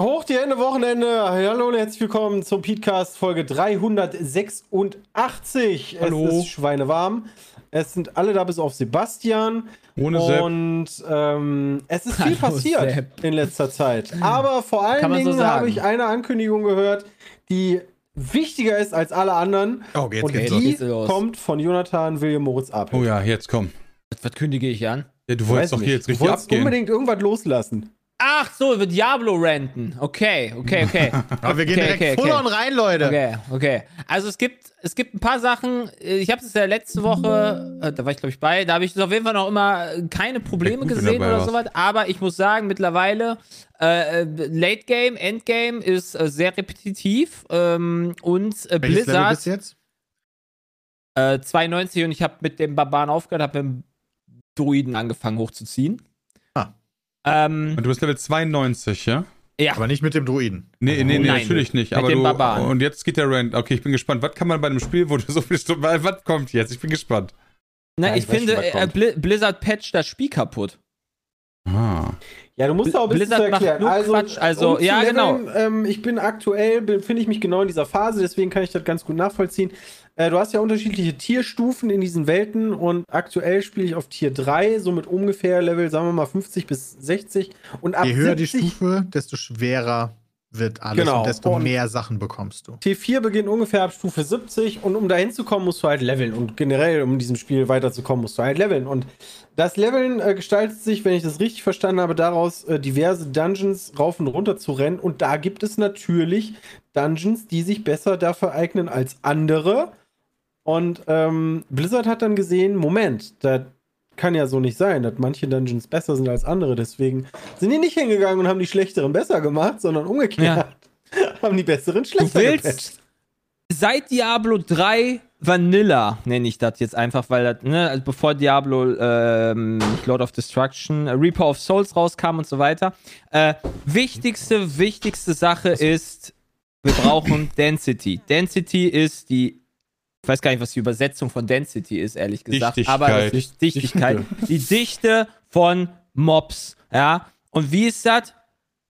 Hoch die Hände, Wochenende. Hallo und herzlich willkommen zum Podcast Folge 386. Hallo. Es ist schweinewarm. Es sind alle da bis auf Sebastian. Ohne Sepp. Und ähm, es ist viel Hallo, passiert Sepp. in letzter Zeit. Aber vor allen Kann man so Dingen habe ich eine Ankündigung gehört, die wichtiger ist als alle anderen. Oh, jetzt und geht's die Geht's los. kommt von Jonathan William Moritz ab. Oh ja, jetzt komm. Was, was kündige ich an? Ja, du wolltest doch hier jetzt du richtig wolltest abgehen. unbedingt irgendwas loslassen. Ach so, über Diablo ranten. Okay, okay, okay. Aber wir gehen Okay, direkt okay, full okay. on rein, Leute. Okay, okay. Also es gibt, es gibt ein paar Sachen, äh, ich habe es ja letzte Woche, äh, da war ich glaube ich bei, da habe ich auf jeden Fall noch immer äh, keine Probleme gut, gesehen oder sowas, aber ich muss sagen, mittlerweile äh, Late Game, Endgame ist äh, sehr repetitiv ähm, und äh, Welches Level Blizzard bist du jetzt? äh, 92 und ich habe mit dem Barbaren aufgehört, habe mit dem Druiden angefangen hochzuziehen. Ähm, Und du bist Level 92, ja? ja. Aber nicht mit dem Druiden. Nee, nee, nee, Nein. natürlich nicht. Mit aber dem du, Barbaren. Und jetzt geht der Rand. Okay, ich bin gespannt. Was kann man bei einem Spiel, wo du so viel Stunden. Was kommt jetzt? Ich bin gespannt. Na, Ja, ich, ich finde, äh, Blizzard patcht das Spiel kaputt. Ja, du musst auch ein bisschen Blizzard erklären. also, Quatsch, also, um ja, leveln, Ähm, ich bin aktuell, befinde ich mich genau in dieser Phase, deswegen kann ich das ganz gut nachvollziehen. Äh, du hast ja unterschiedliche Tierstufen in diesen Welten und aktuell spiele ich auf Tier 3, somit ungefähr Level, sagen wir mal 50 bis 60. Und ab Je höher die 70 Stufe, desto schwerer wird alles Genau. und desto Und- mehr Sachen bekommst du. T4 beginnt ungefähr ab Stufe 70 und um da hinzukommen, musst du halt leveln. Und generell, um in diesem Spiel weiterzukommen, musst du halt leveln. Und das Leveln äh, gestaltet sich, wenn ich das richtig verstanden habe, daraus, äh, diverse Dungeons rauf und runter zu rennen. Und da gibt es natürlich Dungeons, die sich besser dafür eignen als andere. Und ähm, Blizzard hat dann gesehen, Moment, das kann ja so nicht sein, dass manche Dungeons besser sind als andere. Deswegen sind die nicht hingegangen und haben die schlechteren besser gemacht, sondern umgekehrt. Haben die besseren schlechter willst- gepatcht. Seit Diablo 3 Vanilla nenne ich das jetzt einfach, weil das, ne, also bevor Diablo ähm, Lord of Destruction, äh, Reaper of Souls rauskam und so weiter. Äh, wichtigste, wichtigste Sache ist, wir brauchen Density. Density ist die, ich weiß gar nicht, was die Übersetzung von Density ist, ehrlich gesagt, Dichtigkeit. aber ist Dichtigkeit. Die Dichte von Mobs, ja. Und wie ist das?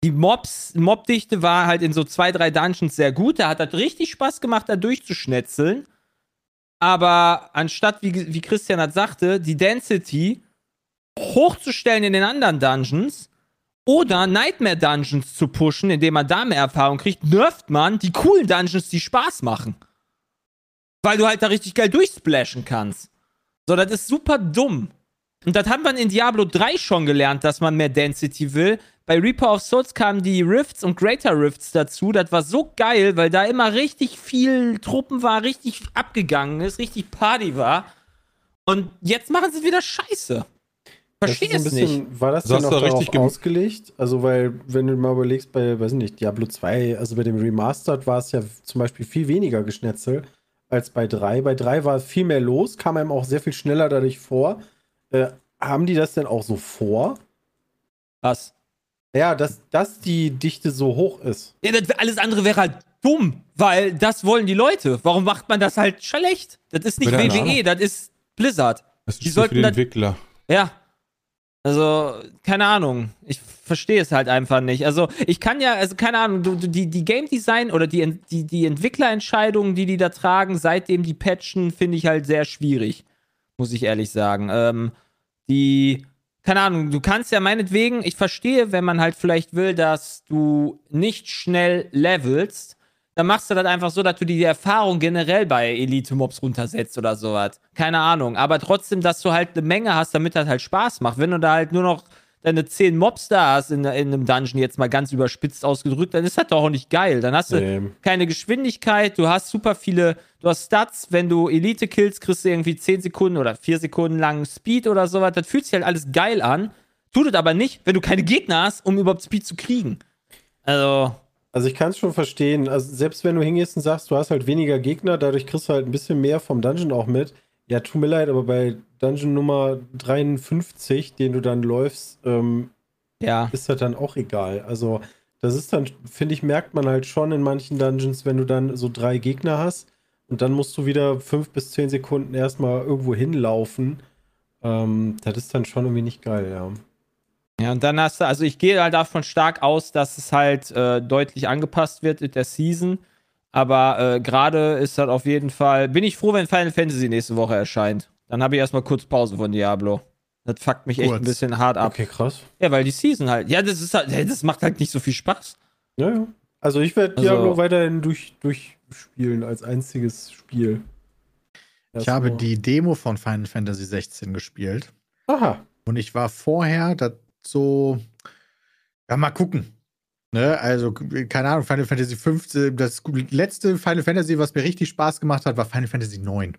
die Mobs, Mobdichte war halt in so zwei, drei Dungeons sehr gut. Da hat das richtig Spaß gemacht, da durchzuschnetzeln. Aber anstatt, wie, wie Christian das sagte, die Density hochzustellen in den anderen Dungeons oder Nightmare Dungeons zu pushen, indem man da mehr Erfahrung kriegt, nervt man die coolen Dungeons, die Spaß machen. Weil du halt da richtig geil durchsplashen kannst. So, das ist super dumm. Und das hat man in Diablo 3 schon gelernt, dass man mehr Density will. Bei Reaper of Souls kamen die Rifts und Greater Rifts dazu. Das war so geil, weil da immer richtig viel Truppen war, richtig abgegangen ist, richtig Party war. Und jetzt machen sie wieder Scheiße. Verstehe Das es bisschen- nicht. War das Also denn du darauf richtig ausgelegt? Also, weil, wenn du mal überlegst, bei, weiß nicht, Diablo 2, also bei dem Remastered war es ja zum Beispiel viel weniger Geschnetzel als bei 3. Bei 3 war viel mehr los, kam einem auch sehr viel schneller dadurch vor. Äh, haben die das denn auch so vor? Was? Ja, dass, dass die Dichte so hoch ist. Ja, das, alles andere wäre halt dumm, weil das wollen die Leute. Warum macht man das halt schlecht? Das ist nicht WWE, Ahnung. das ist Blizzard. Das Die ist sollten für das- Entwickler. Ja. Also, keine Ahnung. Ich verstehe es halt einfach nicht. Also, ich kann ja, also keine Ahnung, du, die, die Game Design oder die, die, die Entwicklerentscheidungen, die die da tragen, seitdem die patchen, finde ich halt sehr schwierig. Muss ich ehrlich sagen. Ähm, die, keine Ahnung, du kannst ja meinetwegen, ich verstehe, wenn man halt vielleicht will, dass du nicht schnell levelst, dann machst du das einfach so, dass du die Erfahrung generell bei Elite-Mobs runtersetzt oder sowas. Keine Ahnung. Aber trotzdem, dass du halt eine Menge hast, damit das halt Spaß macht. Wenn du da halt nur noch deine 10 Mobs da hast in, in einem Dungeon, jetzt mal ganz überspitzt ausgedrückt, dann ist das doch auch nicht geil. Dann hast du Nee. keine Geschwindigkeit, du hast super viele, du hast Stats, wenn du Elite killst, kriegst du irgendwie 10 Sekunden oder 4 Sekunden lang Speed oder sowas. Das fühlt sich halt alles geil an. Tut es aber nicht, wenn du keine Gegner hast, um überhaupt Speed zu kriegen. Also, Also ich kann es schon verstehen. Also selbst wenn du hingehst und sagst, du hast halt weniger Gegner, dadurch kriegst du halt ein bisschen mehr vom Dungeon auch mit. Ja, tut mir leid, aber bei Dungeon Nummer 53, den du dann läufst, ähm, Ja. ist das dann auch egal. Also das ist dann, finde ich, merkt man halt schon in manchen Dungeons, wenn du dann so drei Gegner hast und dann musst du wieder fünf bis zehn Sekunden erstmal irgendwo hinlaufen. Ähm, das ist dann schon irgendwie nicht geil, ja. Ja, und dann hast du, also ich gehe halt davon stark aus, dass es halt äh, deutlich angepasst wird mit der Season. Aber äh, gerade ist halt auf jeden Fall, bin ich froh, wenn Final Fantasy nächste Woche erscheint. Dann habe ich erstmal kurz Pause von Diablo. Das fuckt mich echt Kurz. ein bisschen hart ab. Okay, krass. Ja, weil die Season halt, ja, das ist halt, das macht halt nicht so viel Spaß. Ja, ja. Also ich werde Also- Diablo weiterhin durch, durchspielen als einziges Spiel. Ich habe die Demo von Final Fantasy 16 gespielt. Aha. Und ich war vorher das so, ja, mal gucken. Ne, also, keine Ahnung, Final Fantasy 15, das letzte Final Fantasy, was mir richtig Spaß gemacht hat, war Final Fantasy 9.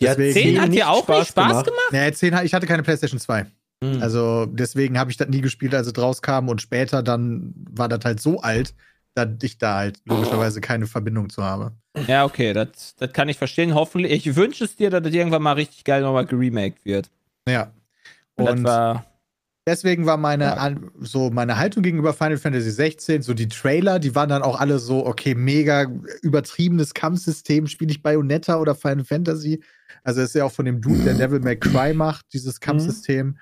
Ja, Deswegen- 10 hat dir auch nicht Spaß Spaß gemacht. gemacht? Ja, 10, ich hatte keine PlayStation 2. Hm. Also, deswegen habe ich das nie gespielt, als es rauskam. Und später dann war das halt so alt, dass ich da halt logischerweise keine Verbindung zu habe. Ja, okay, das das kann ich verstehen. Hoffentlich, ich wünsche es dir, dass das irgendwann mal richtig geil nochmal geremaked wird. Ja. Und das Und war, deswegen war meine, Ja. an, so meine Haltung gegenüber Final Fantasy 16, so die Trailer, die waren dann auch alle so, okay, mega übertriebenes Kampfsystem, spiele ich Bayonetta oder Final Fantasy? Also ist ja auch von dem Dude, der Devil May Cry macht, dieses Kampfsystem.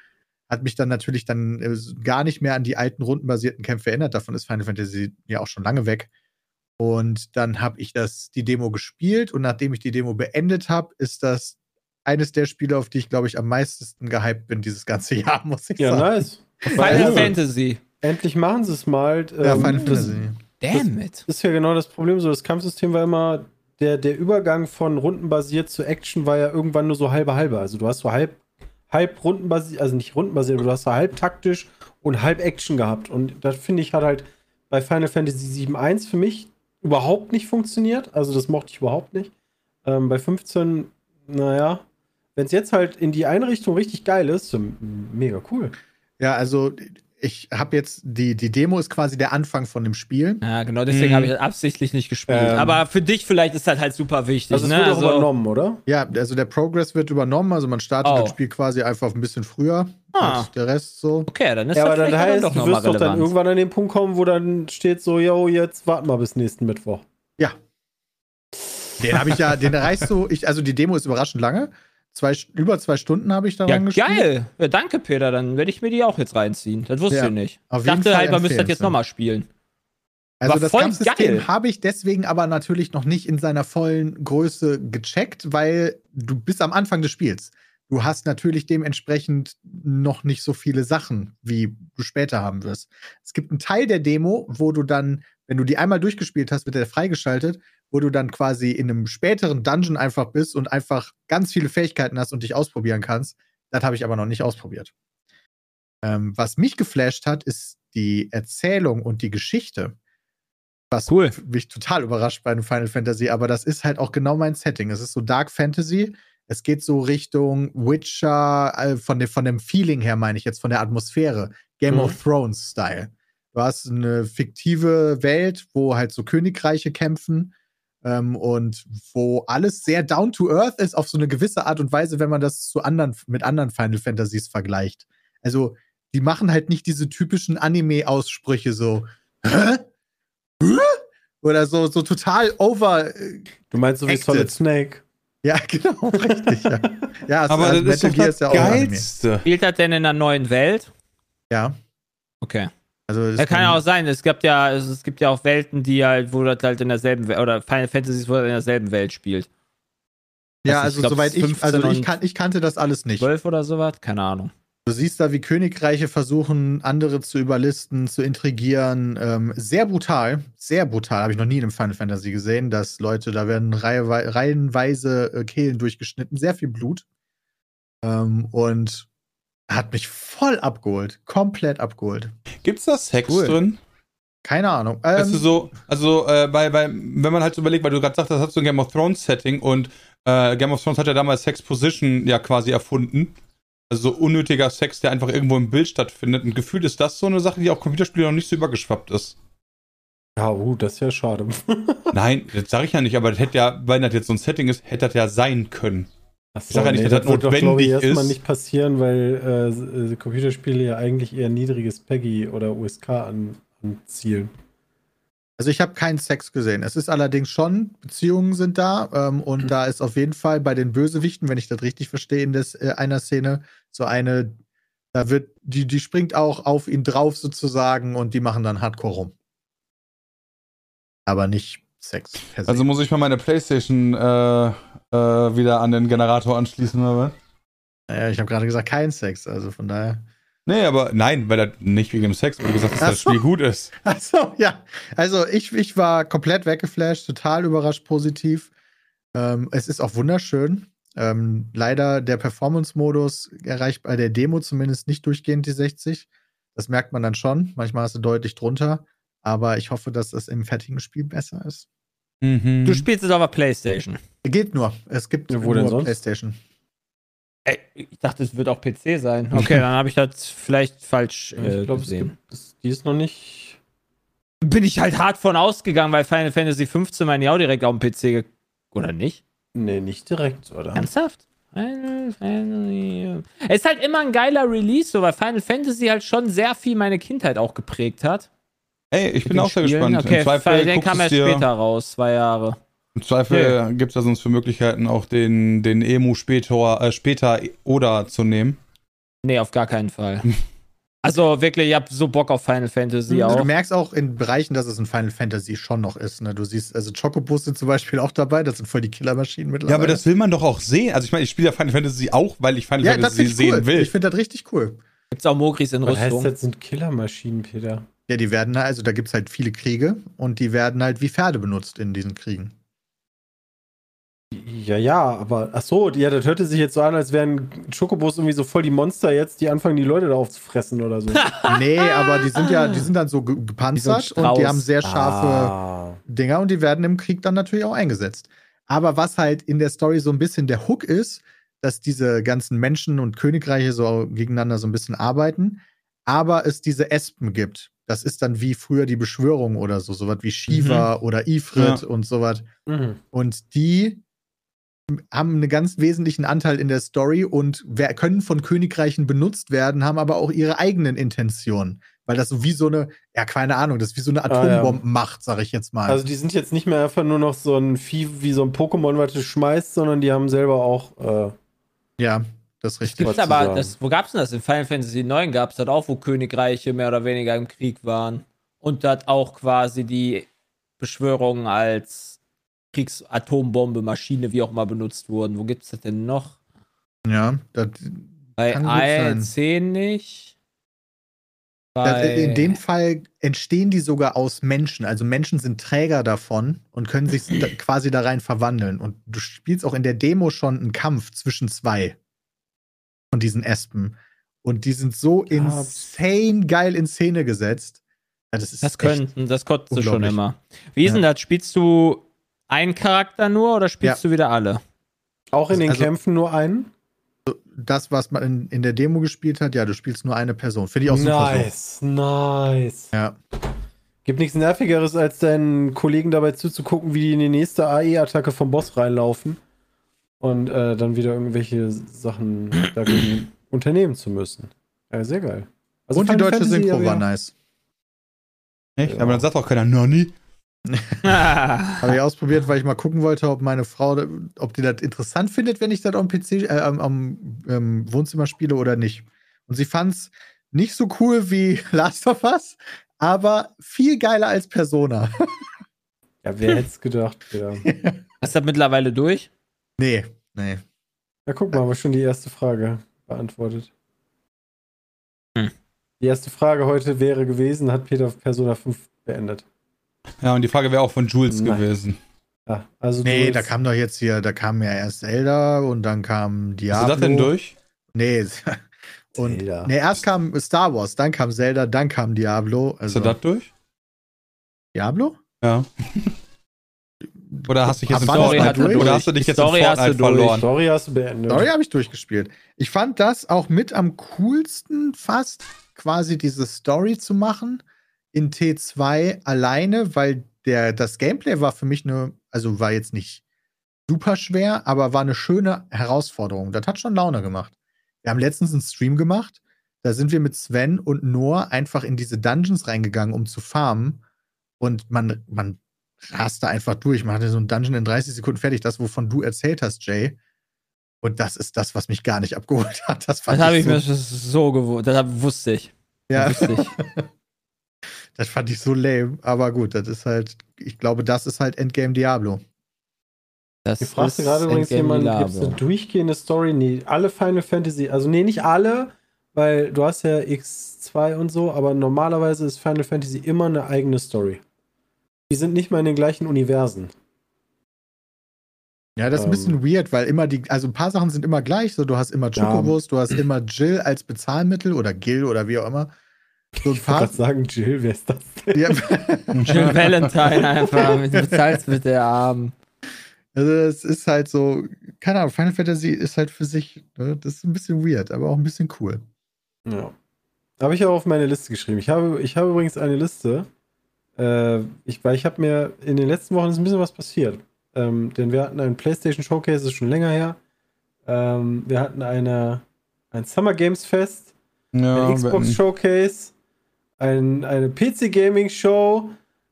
Hat mich dann natürlich dann äh, gar nicht mehr an die alten rundenbasierten Kämpfe erinnert. Davon ist Final Fantasy ja auch schon lange weg. Und dann habe ich das, die Demo gespielt und nachdem ich die Demo beendet habe, ist das eines der Spiele, auf die ich, glaube ich, am meisten gehypt bin dieses ganze Jahr, muss ich Ja, sagen. nice. Final Also, Fantasy. Endlich machen sie es mal. Ja, Ähm, Final das Fantasy. Damn it. ist ja genau das Problem. So, das Kampfsystem war immer, der, der Übergang von rundenbasiert zu Action war ja irgendwann nur so halbe halbe. Also du hast so halb, halb rundenbasiert, also nicht rundenbasiert, aber du hast so halb taktisch und halb Action gehabt. Und das finde ich hat halt bei Final Fantasy 7.1 für mich überhaupt nicht funktioniert. Also das mochte ich überhaupt nicht. Ähm, bei 15, naja, wenn es jetzt halt in die Einrichtung richtig geil ist, so, mega cool. Ja, also ich habe jetzt, die, die Demo ist quasi der Anfang von dem Spiel. Ja, genau, deswegen Hm. habe ich das absichtlich nicht gespielt. Ähm. Aber für dich vielleicht ist das halt super wichtig. Also es ne? wird auch also, übernommen, oder? Ja, also der Progress wird übernommen, also man startet Oh. das Spiel quasi einfach ein bisschen früher Ah. als der Rest so. Okay, dann ist Ja, das aber dann heißt, doch du wirst doch dann irgendwann an den Punkt kommen, wo dann steht so, yo, jetzt warten wir bis nächsten Mittwoch. Ja. Den habe ich ja, den erreichst du, ich, also die Demo ist überraschend lange. Zwei, über zwei Stunden habe ich daran Ja, gespielt. geil. Ja, danke, Peter. Dann werde ich mir die auch jetzt reinziehen. Das wusste Ja, ich nicht. Ich dachte Fall halt, man müsste das jetzt nochmal spielen. Also War das Kampfsystem habe ich deswegen aber natürlich noch nicht in seiner vollen Größe gecheckt, weil du bist am Anfang des Spiels. Du hast natürlich dementsprechend noch nicht so viele Sachen, wie du später haben wirst. Es gibt einen Teil der Demo, wo du dann, wenn du die einmal durchgespielt hast, wird der freigeschaltet, wo du dann quasi in einem späteren Dungeon einfach bist und einfach ganz viele Fähigkeiten hast und dich ausprobieren kannst. Das habe ich aber noch nicht ausprobiert. Ähm, was mich geflasht hat, ist die Erzählung und die Geschichte. Was Cool. mich total überrascht bei einem Final Fantasy, aber das ist halt auch genau mein Setting. Es ist so Dark Fantasy. Es geht so Richtung Witcher, äh, von, dem, von dem Feeling her meine ich jetzt, von der Atmosphäre. Game Mhm. of Thrones Style. Du hast eine fiktive Welt, wo halt so Königreiche kämpfen ähm, und wo alles sehr down to earth ist auf so eine gewisse Art und Weise, wenn man das zu anderen, mit anderen Final Fantasies vergleicht. Also, die machen halt nicht diese typischen Anime-Aussprüche so, hä? Hä? Oder so, so total over. äh, Du meinst so wie Acted. Solid Snake. Ja, genau, richtig, ja. Ja, Aber also das ist doch das auch Anime. Geilste. Spielt das denn in einer neuen Welt? Ja, Okay. also das Ja, kann ja auch sein. Es gibt ja, es, es gibt ja auch Welten, die halt, wo das halt in derselben Welt, oder Final Fantasy, wo das in derselben Welt spielt. Ja, Also ich also glaub, soweit ich, 15 also ich, kan ich kannte das alles nicht. 12 oder sowas? Keine Ahnung. Du siehst da, wie Königreiche versuchen, andere zu überlisten, zu intrigieren. Ähm, sehr brutal, sehr brutal. Habe ich noch nie in einem Final Fantasy gesehen, dass Leute, da werden reihe, reihenweise äh, Kehlen durchgeschnitten, sehr viel Blut. Ähm, und hat mich voll abgeholt, komplett abgeholt. Gibt's da Sex Cool. drin? Keine Ahnung. Ähm, du, so, also äh, bei, bei, wenn man halt so überlegt, weil du gerade sagst, das hat so ein Game of Thrones Setting und äh, Game of Thrones hat ja damals Sex Position ja quasi erfunden. Also so unnötiger Sex, der einfach irgendwo im Bild stattfindet. Und gefühlt ist das so eine Sache, die auf Computerspielen noch nicht so übergeschwappt ist. Ja, uh, das ist ja schade. Nein, das sage ich ja nicht, aber das hätte ja, weil das jetzt so ein Setting ist, hätte das ja sein können. Achso, Ich sag ja nicht, dass das wird doch, glaub notwendig ich, erstmal ist. nicht passieren, weil äh, Computerspiele ja eigentlich eher niedriges PEGI oder USK an, anzielen. Also ich habe keinen Sex gesehen. Es ist allerdings schon, Beziehungen sind da ähm, und da ist auf jeden Fall bei den Bösewichten, wenn ich das richtig verstehe, in des, äh, einer Szene so eine, da wird, die, die springt auch auf ihn drauf sozusagen und die machen dann Hardcore rum. Aber nicht Sex. Also muss ich mal meine Playstation äh, äh, wieder an den Generator anschließen, oder was? ja, ich habe gerade gesagt, kein Sex, also von daher. Nee, aber nein, weil das nicht wegen dem Sex, wie gesagt, dass Ach das so. Spiel gut ist. Achso, ja. Also ich, ich war komplett weggeflasht, total überrascht positiv. Ähm, es ist auch wunderschön. Ähm, leider der Performance-Modus erreicht bei der Demo zumindest nicht durchgehend die 60. Das merkt man dann schon. Manchmal hast du deutlich drunter. Aber ich hoffe, dass es im fertigen Spiel besser ist. Mhm. Du spielst es auf der Playstation. Geht nur. Es gibt Ja, wo denn nur sonst? PlayStation. Ey, ich dachte, es wird auch PC sein. Okay, dann habe ich das vielleicht falsch äh, ich glaube, es gesehen. gibt, es, die ist noch nicht. Bin ich halt hart von ausgegangen, weil Final Fantasy 15 meine ich auch direkt auf dem PC ge Oder nicht? Nee, nicht direkt, oder? Ernsthaft? Final Fantasy. Es ist halt immer ein geiler Release, so, weil Final Fantasy halt schon sehr viel meine Kindheit auch geprägt hat. Ey, ich Mit bin auch sehr Spielen. gespannt. Okay, Im Zweifel, den guckst kam dir, später raus, zwei Jahre. Im Zweifel gibt es da sonst für Möglichkeiten, auch den, den Emu später, äh, später oder zu nehmen. Nee, auf gar keinen Fall. Also wirklich, ich hab so Bock auf Final Fantasy Also auch. du merkst auch in Bereichen, dass es ein Final Fantasy schon noch ist. Ne? Du siehst, also Chocobos sind zum Beispiel auch dabei. Das sind voll die Killermaschinen mittlerweile. Ja, aber das will man doch auch sehen. Also ich meine, ich spiele ja Final Fantasy auch, weil ich Final ja, das Fantasy ich cool. sehen will. Ich finde das richtig cool. Gibt's auch Mogris in Was heißt Rüstung? das sind Killermaschinen, Peter? Ja, die werden, also da gibt es halt viele Kriege und die werden halt wie Pferde benutzt in diesen Kriegen. Ja, ja, aber ach so, ja, das hörte sich jetzt so an, als wären Schokobos irgendwie so voll die Monster jetzt, die anfangen, die Leute da aufzufressen oder so. Nee, aber die sind ja, die sind dann so ge gepanzert Strauß. und die haben sehr scharfe Ah. Dinger und die werden im Krieg dann natürlich auch eingesetzt. Aber was halt in der Story so ein bisschen der Hook ist, dass diese ganzen Menschen und Königreiche so gegeneinander so ein bisschen arbeiten, aber es diese Espen gibt. Das ist dann wie früher die Beschwörung oder so, sowas wie Shiva oder Ifrit Ja. und sowas. Mhm. Und die haben einen ganz wesentlichen Anteil in der Story und können von Königreichen benutzt werden, haben aber auch ihre eigenen Intentionen. Weil das so wie so eine, ja, keine Ahnung, das ist wie so eine Ah, ja. Atombombenmacht, sag ich jetzt mal. Also die sind jetzt nicht mehr einfach nur noch so ein Vieh wie so ein Pokémon, was du schmeißt, sondern die haben selber auch. Äh, ja, das ist richtig. Gibt's aber, das, wo gab's denn das? In Final Fantasy 9 gab's das auch, wo Königreiche mehr oder weniger im Krieg waren. Und das auch quasi die Beschwörungen als Kriegsatombombe, Maschine, wie auch immer benutzt wurden. Wo gibt's das denn noch? Ja, das, Bei. AL10 nicht. das, in dem Fall entstehen die sogar aus Menschen. Also Menschen sind Träger davon und können sich da, quasi da rein verwandeln. Und du spielst auch in der Demo schon einen Kampf zwischen zwei von diesen Espen. Und die sind so Ja. insane geil in Szene gesetzt. Das ist das könnten, das konntest du schon immer. Wie ist denn das? Spielst du einen Charakter nur oder spielst du wieder alle? auch in den Also- Kämpfen nur einen? das, was man in, in der Demo gespielt hat, ja, du spielst nur eine Person. Finde ich auch super. Nice, nice. So. Ja. Gibt nichts Nervigeres, als deinen Kollegen dabei zuzugucken, wie die in die nächste AE-Attacke vom Boss reinlaufen und äh, dann wieder irgendwelche Sachen dagegen unternehmen zu müssen. Ja, sehr geil. Also Und die deutsche Fantasy, Synchro aber war ja. nice. Echt? Ja. Aber dann sagt auch keiner, Nani. Habe ich ausprobiert, weil ich mal gucken wollte, ob meine Frau, ob die das interessant findet, wenn ich das am PC, äh, am, am ähm, Wohnzimmer spiele oder nicht. Und sie fand es nicht so cool wie Last of Us, aber viel geiler als Persona. Ja, wer hätte es gedacht? Ja. Hast du das mittlerweile durch? nee, nee. ja, guck mal, haben wir schon die erste Frage beantwortet. Hm. Die erste Frage heute wäre gewesen, hat Peter Persona 5 beendet? Ja, und die Frage wäre auch von Jules Nein. gewesen. Ja, also Nee, da kam doch jetzt hier, da kam ja erst Zelda und dann kam Diablo. Du das denn durch? Nee. Und Zelda. nee, erst kam Star Wars, dann kam Zelda, dann kam Diablo. Hast Also, du das durch? Diablo? Ja. Oder hast du dich jetzt in Story ist Fortnite, durch? oder hast du dich jetzt in Story hast du Fortnite verloren? Story hast du beendet. Story habe ich durchgespielt. Ich fand das auch mit am coolsten fast, quasi diese Story zu machen. In T2 alleine, weil der, das Gameplay war für mich eine, also war jetzt nicht super schwer, aber war eine schöne Herausforderung. Das hat schon Laune gemacht. Wir haben letztens einen Stream gemacht, da sind wir mit Sven und Noah einfach in diese Dungeons reingegangen, um zu farmen. Und man, man rast da einfach durch. Man hatte so einen Dungeon in 30 Sekunden fertig, das, wovon du erzählt hast, Jay. Und das ist das, was mich gar nicht abgeholt hat. Das, das habe ich so, mir so gewohnt. Das wusste ich. Ja. Das, wusste ich. das fand ich so lame. Aber gut, das ist halt, ich glaube, das ist halt Endgame Diablo. Das ich fragte gerade übrigens jemand, gibt es eine durchgehende Story? Nee, alle Final Fantasy, also nee, nicht alle, weil du hast ja X2 und so, aber normalerweise ist Final Fantasy immer eine eigene Story. Die sind nicht mal in den gleichen Universen. Ja, das ist ein bisschen ähm, weird, weil immer die, also ein paar Sachen sind immer gleich. So, du hast immer Chocobos, ja. du hast immer Jill als Bezahlmittel oder Gil oder wie auch immer. So ich wollte sagen, Jill, wer ist das denn? Ja. Jill Valentine einfach. Du bezahlst mit der Arm. Also, es ist halt so, keine Ahnung, Final Fantasy ist halt für sich, ne, das ist ein bisschen weird, aber auch ein bisschen cool. Ja. Habe ich auch auf meine Liste geschrieben. Ich habe, ich habe übrigens eine Liste, äh, ich, weil ich habe mir in den letzten Wochen ist ein bisschen was passiert. Ähm, denn wir hatten einen PlayStation Showcase, das ist schon länger her. Ähm, wir hatten eine, ein Summer Games Fest, ja, ein Xbox. Showcase, ein, eine PC Gaming Show.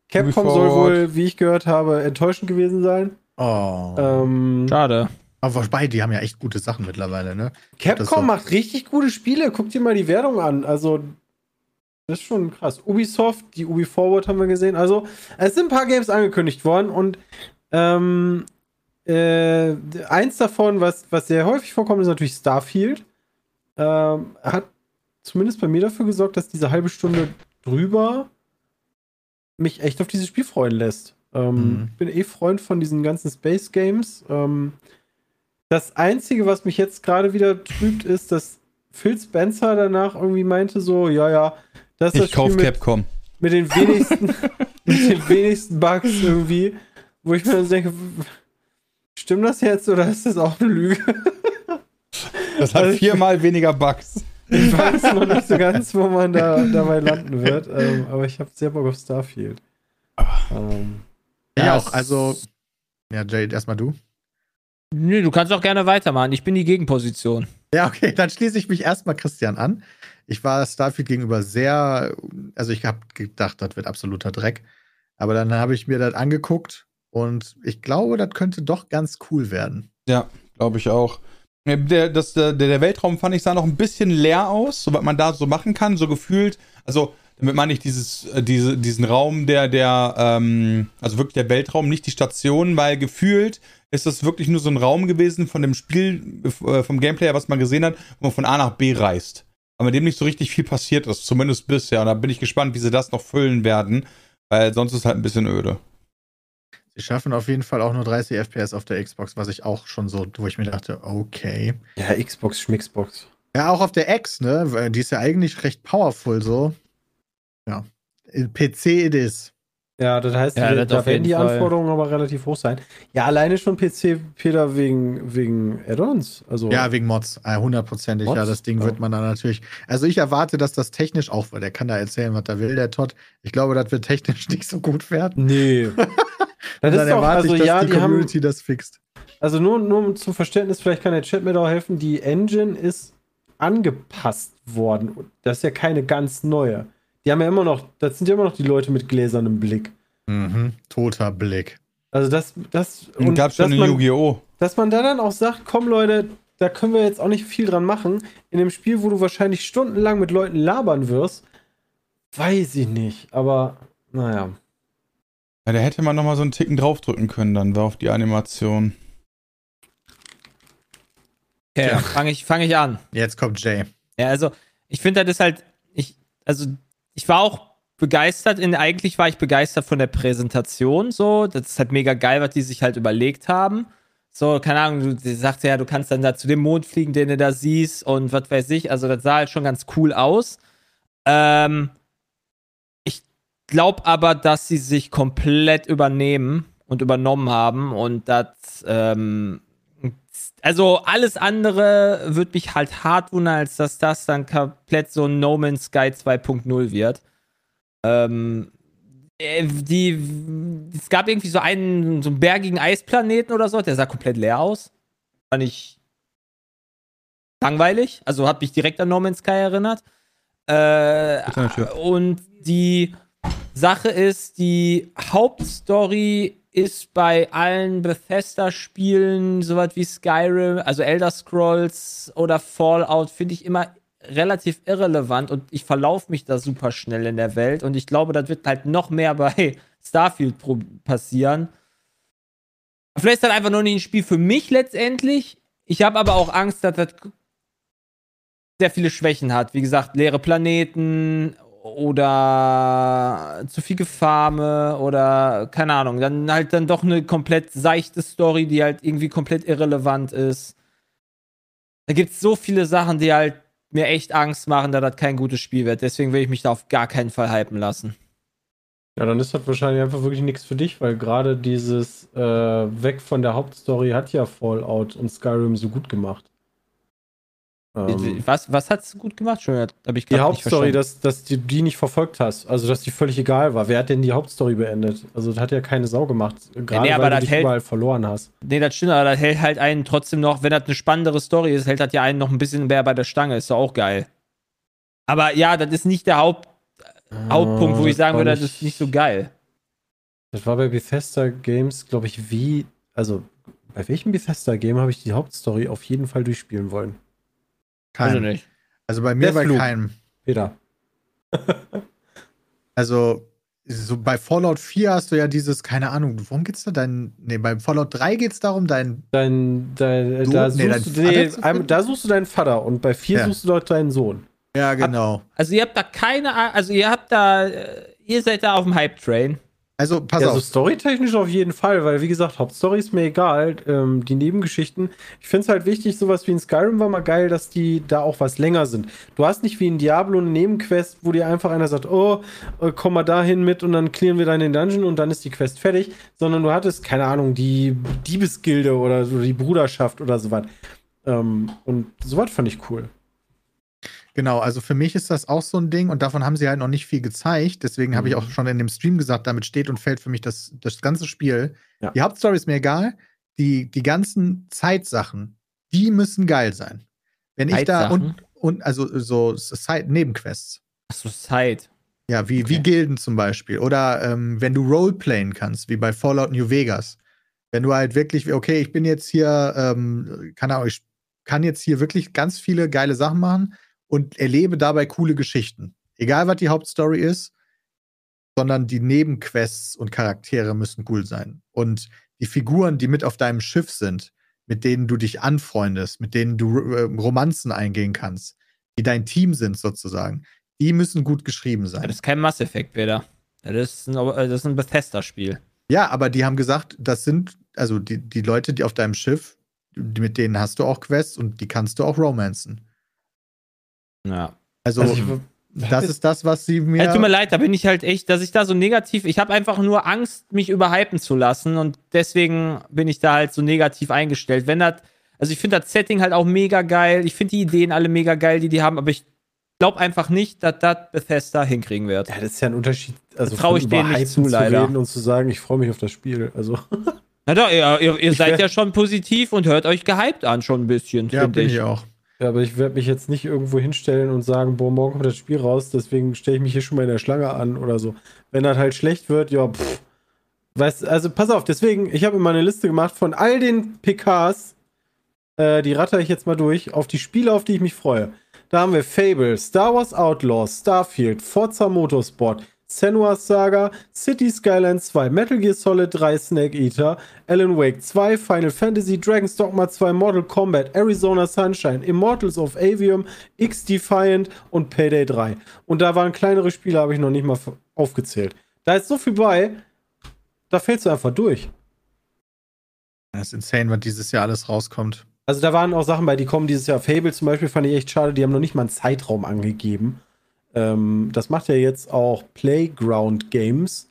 Capcom soll wohl, wie ich gehört habe, enttäuschend gewesen sein. Oh. Ähm, Schade. Aber wobei, die haben ja echt gute Sachen mittlerweile, ne? Capcom so macht richtig gute Spiele. Guck dir mal die Wertung an. Also, das ist schon krass. Ubisoft, die Ubi Forward haben wir gesehen. Also, es sind ein paar Games angekündigt worden und ähm, äh, eins davon, was, was sehr häufig vorkommt, ist natürlich Starfield. Ähm, hat zumindest bei mir dafür gesorgt, dass diese halbe Stunde drüber mich echt auf dieses Spiel freuen lässt. Ähm, mhm. Ich bin eh Freund von diesen ganzen Space Games. Ähm, das Einzige, was mich jetzt gerade wieder trübt, ist, dass Phil Spencer danach irgendwie meinte so, ja, ja, das ist ich kauf mit, Capcom. Mit den wenigsten, mit den wenigsten Bugs irgendwie, wo ich mir dann denke, stimmt das jetzt oder ist das auch eine Lüge? Das hat also viermal weniger Bugs. Ich weiß noch nicht so ganz, wo man da dabei landen wird, ähm, aber ich habe sehr Bock auf Starfield. Ähm, ja, auch, also, ja, Jade, erstmal du. Nö, du kannst auch gerne weitermachen. Ich bin die Gegenposition. Ja, okay, dann schließe ich mich erstmal Christian an. Ich war Starfield gegenüber sehr, also ich habe gedacht, das wird absoluter Dreck. Aber dann habe ich mir das angeguckt und ich glaube, das könnte doch ganz cool werden. Ja, glaube ich auch. Der, das, der, der Weltraum fand ich sah noch ein bisschen leer aus, so was man da so machen kann, so gefühlt. Also damit meine ich dieses, äh, diese, diesen Raum, der, der, ähm, also wirklich der Weltraum, nicht die Station, weil gefühlt ist das wirklich nur so ein Raum gewesen von dem Spiel, äh, vom Gameplay, was man gesehen hat, wo man von A nach B reist. Aber mit dem nicht so richtig viel passiert ist, zumindest bisher. Und da bin ich gespannt, wie sie das noch füllen werden, weil sonst ist halt ein bisschen öde. Sie schaffen auf jeden Fall auch nur 30 FPS auf der Xbox, was ich auch schon so, wo ich mir dachte, okay. Ja, Xbox, Schmixbox. Ja, auch auf der X, ne? Die ist ja eigentlich recht powerful so. Ja. PC it is. Ja, das heißt, ja, da werden die Fall. Anforderungen aber relativ hoch sein. Ja, alleine schon PC, Peter, wegen, wegen Add-ons. Also ja, wegen Mods. Äh, hundertprozentig. Ja, das Ding ja. wird man dann natürlich. Also ich erwarte, dass das technisch auch, weil der kann da erzählen, was er will, der Todd. Ich glaube, das wird technisch nicht so gut werden. Nee. das dann ist doch, also, ich, dass ja, die, die Community haben, das fixt. Also nur, nur zum Verständnis, vielleicht kann der Chat mir da auch helfen. Die Engine ist angepasst worden. Das ist ja keine ganz neue. Die haben ja immer noch, das sind ja immer noch die Leute mit gläsernem Blick. Mhm, toter Blick. Also das, das und gab schon in Yu-Gi-Oh! Dass man da dann auch sagt, komm Leute, da können wir jetzt auch nicht viel dran machen. In dem Spiel, wo du wahrscheinlich stundenlang mit Leuten labern wirst, weiß ich nicht. Aber naja. Ja, da hätte man noch mal so einen Ticken draufdrücken können, dann war auf die Animation. Okay, ja. fange ich, fang ich an. Jetzt kommt Jay. Ja, also ich finde, das ist halt, ich, also ich war auch begeistert, in, eigentlich war ich begeistert von der Präsentation, so, das ist halt mega geil, was die sich halt überlegt haben. So, keine Ahnung, du sagst ja, du kannst dann da zu dem Mond fliegen, den du da siehst und was weiß ich, also das sah halt schon ganz cool aus. Ähm, glaube aber, dass sie sich komplett übernehmen und übernommen haben und das, ähm, also alles andere würde mich halt hart wundern, als dass das dann komplett so ein No Man's Sky 2.0 wird. Ähm, äh, die, es gab irgendwie so einen, so einen bergigen Eisplaneten oder so, der sah komplett leer aus. Fand ich langweilig. Also hat mich direkt an No Man's Sky erinnert. Äh, und die Sache ist, die Hauptstory ist bei allen Bethesda-Spielen, sowas wie Skyrim, also Elder Scrolls oder Fallout, finde ich immer relativ irrelevant und ich verlaufe mich da super schnell in der Welt und ich glaube, das wird halt noch mehr bei Starfield passieren. Vielleicht ist das einfach nur nicht ein Spiel für mich letztendlich. Ich habe aber auch Angst, dass das sehr viele Schwächen hat. Wie gesagt, leere Planeten oder zu viel Gefarme oder keine Ahnung. Dann halt dann doch eine komplett seichte Story, die halt irgendwie komplett irrelevant ist. Da gibt es so viele Sachen, die halt mir echt Angst machen, da das kein gutes Spiel wird. Deswegen will ich mich da auf gar keinen Fall hypen lassen. Ja, dann ist das wahrscheinlich einfach wirklich nichts für dich, weil gerade dieses äh, Weg von der Hauptstory hat ja Fallout und Skyrim so gut gemacht. Ähm, was was hat es gut gemacht? Schon, hab ich die Hauptstory, dass, dass du die nicht verfolgt hast. Also, dass die völlig egal war. Wer hat denn die Hauptstory beendet? Also, das hat ja keine Sau gemacht. Gerade nee, weil du dich hält, überall verloren hast. Nee, das stimmt, aber das hält halt einen trotzdem noch, wenn das eine spannendere Story ist, hält das ja einen noch ein bisschen mehr bei der Stange. Ist doch auch geil. Aber ja, das ist nicht der Haupt, ah, Hauptpunkt, wo ich sagen würde, das ist nicht so geil. Das war bei Bethesda Games, glaube ich, wie. Also, bei welchem Bethesda-Game habe ich die Hauptstory auf jeden Fall durchspielen wollen? Kein. Also nicht. Also bei mir bei keinem. Peter. also, so bei Fallout 4 hast du ja dieses, keine Ahnung, worum geht's da? Dein, nee, bei Fallout 3 geht's darum, dein. Dein, dein du, da, suchst nee, dein du, nee, da suchst du deinen Vater und bei 4 ja. suchst du dort deinen Sohn. Ja, genau. Also ihr habt da keine, also ihr habt da, äh, ihr seid da auf dem Hype-Train. Also, pass ja, auf. Also, storytechnisch auf jeden Fall, weil, wie gesagt, Hauptstory ist mir egal. Ähm, die Nebengeschichten. Ich finde es halt wichtig, sowas wie in Skyrim war mal geil, dass die da auch was länger sind. Du hast nicht wie in Diablo eine Nebenquest, wo dir einfach einer sagt, oh, äh, komm mal dahin mit und dann clearen wir dann den Dungeon und dann ist die Quest fertig. Sondern du hattest, keine Ahnung, die Diebesgilde oder so, die Bruderschaft oder sowas. Ähm, und sowas fand ich cool. Genau, also für mich ist das auch so ein Ding und davon haben sie halt noch nicht viel gezeigt. Deswegen mhm. habe ich auch mhm. schon in dem Stream gesagt, damit steht und fällt für mich das, das ganze Spiel. Ja. Die Hauptstory ist mir egal. Die, die ganzen Zeitsachen, die müssen geil sein. Wenn ich da und, und also so Side-Nebenquests. Achso, Side. Ja, wie, okay. wie Gilden zum Beispiel. Oder ähm, wenn du Roleplayen kannst, wie bei Fallout New Vegas. Wenn du halt wirklich, okay, ich bin jetzt hier, ähm, keine Ahnung, ich kann jetzt hier wirklich ganz viele geile Sachen machen und erlebe dabei coole Geschichten. Egal, was die Hauptstory ist, sondern die Nebenquests und Charaktere müssen cool sein. Und die Figuren, die mit auf deinem Schiff sind, mit denen du dich anfreundest, mit denen du äh, Romanzen eingehen kannst, die dein Team sind sozusagen, die müssen gut geschrieben sein. Das ist kein Mass Effect wieder. Das ist ein, das ist ein Bethesda-Spiel. Ja, aber die haben gesagt, das sind, also die, die Leute, die auf deinem Schiff, mit denen hast du auch Quests und die kannst du auch romanzen. Ja. Also, also ich, das ist das, was sie mir. Ja, tut mir leid, da bin ich halt echt, dass ich da so negativ. Ich habe einfach nur Angst, mich überhypen zu lassen und deswegen bin ich da halt so negativ eingestellt. Wenn das, also ich finde das Setting halt auch mega geil. Ich finde die Ideen alle mega geil, die die haben, aber ich glaube einfach nicht, dass das Bethesda hinkriegen wird. Ja, das ist ja ein Unterschied. Also traue ich denen nicht zu, leider. Reden und zu sagen, ich freue mich auf das Spiel. Also. Na doch, ihr, ihr, ihr seid ja schon positiv und hört euch gehypt an, schon ein bisschen. Ja, bin ich. ich auch. Ja, aber ich werde mich jetzt nicht irgendwo hinstellen und sagen, boah, morgen kommt das Spiel raus, deswegen stelle ich mich hier schon mal in der Schlange an oder so. Wenn das halt schlecht wird, ja, pff. Weißt, also pass auf, deswegen, ich habe mal eine Liste gemacht von all den PKs, äh, die ratter ich jetzt mal durch, auf die Spiele, auf die ich mich freue. Da haben wir Fable, Star Wars Outlaws, Starfield, Forza Motorsport, Senua's Saga, City Skylines 2, Metal Gear Solid 3 Snake Eater, Alan Wake 2, Final Fantasy, Dragon's Dogma 2, Mortal Kombat, Arizona Sunshine, Immortals of Avium, X Defiant und Payday 3. Und da waren kleinere Spiele, habe ich noch nicht mal aufgezählt. Da ist so viel bei, da fällst du einfach durch. Das ist insane, was dieses Jahr alles rauskommt. Also da waren auch Sachen bei, die kommen dieses Jahr. Fable zum Beispiel fand ich echt schade, die haben noch nicht mal einen Zeitraum angegeben. Ähm, das macht ja jetzt auch Playground Games.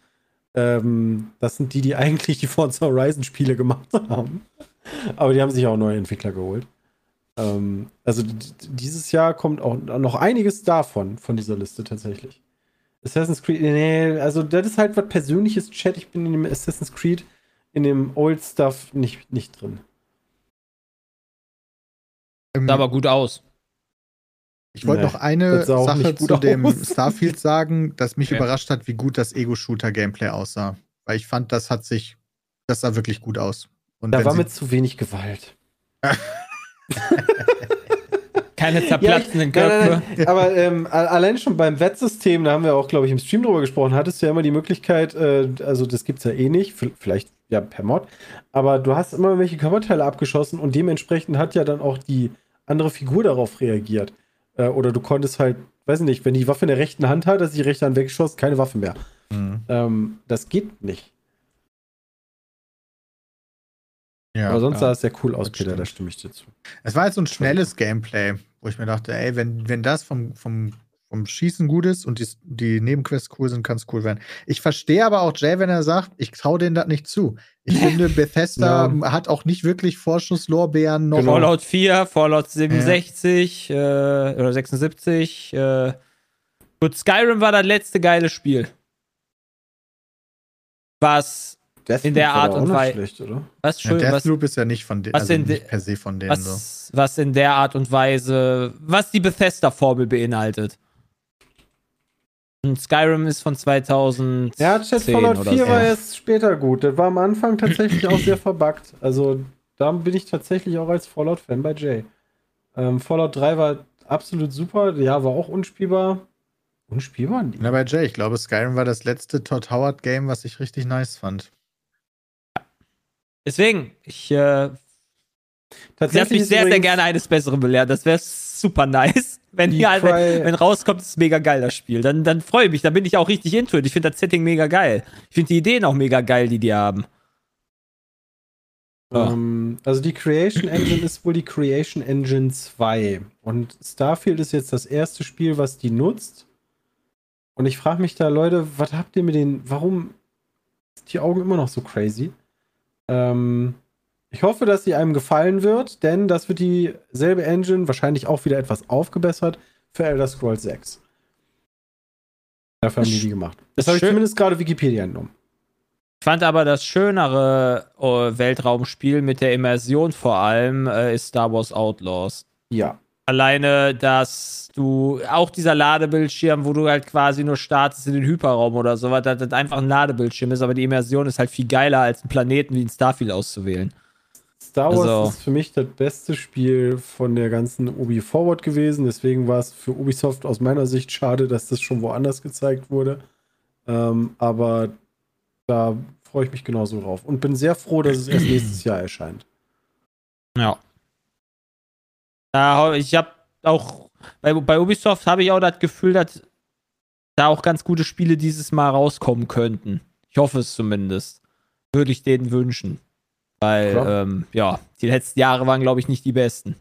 Ähm, das sind die, die eigentlich die Forza Horizon Spiele gemacht haben. Aber die haben sich auch neue Entwickler geholt. Ähm, also dieses Jahr kommt auch noch einiges davon, von dieser Liste tatsächlich. Assassin's Creed, nee, also das ist halt was persönliches Chat. Ich bin in dem Assassin's Creed, in dem Old Stuff nicht, nicht drin. Sah aber gut aus. Ich wollte Nee, noch eine Sache zu dem aus. Starfield sagen, dass mich Okay. überrascht hat, wie gut das Ego-Shooter-Gameplay aussah. Weil ich fand, das hat sich, das sah wirklich gut aus. Und Da war mir zu wenig Gewalt. Keine zerplatzenden Ja, nein, Köpfe. nein, nein. Aber ähm, allein schon beim Wettsystem, da haben wir auch, glaube ich, im Stream drüber gesprochen, hattest du ja immer die Möglichkeit, äh, also das gibt es ja eh nicht, vielleicht ja per Mod, aber du hast immer welche Körperteile abgeschossen und dementsprechend hat ja dann auch die andere Figur darauf reagiert. Äh, oder du konntest halt, weiß nicht, wenn die Waffe in der rechten Hand hat, dass die rechte Hand weggeschossen, keine Waffe mehr. Mhm. Ähm, das geht nicht. Ja, aber sonst ja. sah es sehr cool aus, Peter, da stimme ich dir zu. Es war jetzt so ein schnelles Gameplay, wo ich mir dachte, ey, wenn, wenn das vom, vom, vom Schießen gut ist und die, die Nebenquests cool sind, kann es cool werden. Ich verstehe aber auch Jay, wenn er sagt, ich traue denen das nicht zu. Ich finde, Bethesda hat auch nicht wirklich Vorschusslorbeeren noch. Genau. Fallout 4, Fallout 67 äh, oder 76. Äh. Gut, Skyrim war das letzte geile Spiel. Was, In der Deathloop Art und auch nicht Wei- was oder? was Ja, schön, was, Deathloop ist ja nicht von denen, was also nicht per se von denen so. was, was in der Art und Weise, was die Bethesda-Formel beinhaltet. Und Skyrim ist von 2000. Ja, Chat Fallout 4 war erst später gut. Das war am Anfang tatsächlich auch sehr verbuggt. Also da bin ich tatsächlich auch als Fallout-Fan bei Jay. Ähm, Fallout 3 war absolut super. Ja, war auch unspielbar. Unspielbar? Nee. Na, bei Jay, ich glaube, Skyrim war das letzte Todd Howard-Game, was ich richtig nice fand. Deswegen, ich äh, Tatsächlich mich ist sehr, sehr gerne eines Besseren belehren. Das wäre super nice. Wenn, hier, halt- wenn, wenn rauskommt, ist es mega geil, das Spiel. Dann, dann freue ich mich, dann bin ich auch richtig into it. Ich finde das Setting mega geil. Ich finde die Ideen auch mega geil, die die haben. Ja. Ähm, also die Creation Engine ist wohl die Creation Engine 2. Und Starfield ist jetzt das erste Spiel, was die nutzt. Und ich frage mich da, Leute, was habt ihr mit den. Warum sind die Augen immer noch so crazy? Ähm, ich hoffe, dass sie einem gefallen wird, denn das wird dieselbe Engine, wahrscheinlich auch wieder etwas aufgebessert, für Elder Scrolls 6. Dafür haben die die gemacht. Das habe ich zumindest gerade Wikipedia entnommen. Ich fand aber das schönere äh, Weltraumspiel mit der Immersion vor allem äh, ist Star Wars Outlaws. Ja. Alleine, dass du auch dieser Ladebildschirm, wo du halt quasi nur startest in den Hyperraum oder sowas, dass das einfach ein Ladebildschirm ist, aber die Immersion ist halt viel geiler, als einen Planeten wie ein Starfield auszuwählen. Star Wars Also- ist für mich das beste Spiel von der ganzen Ubi Forward gewesen. Deswegen war es für Ubisoft aus meiner Sicht schade, dass das schon woanders gezeigt wurde. Ähm, aber da freue ich mich genauso drauf. Und bin sehr froh, dass es erst nächstes Jahr erscheint. Ja. Da, ich habe auch, bei, bei Ubisoft habe ich auch das Gefühl, dass da auch ganz gute Spiele dieses Mal rauskommen könnten. Ich hoffe es zumindest. Würde ich denen wünschen. Weil, ähm, ja, die letzten Jahre waren, glaube ich, nicht die besten.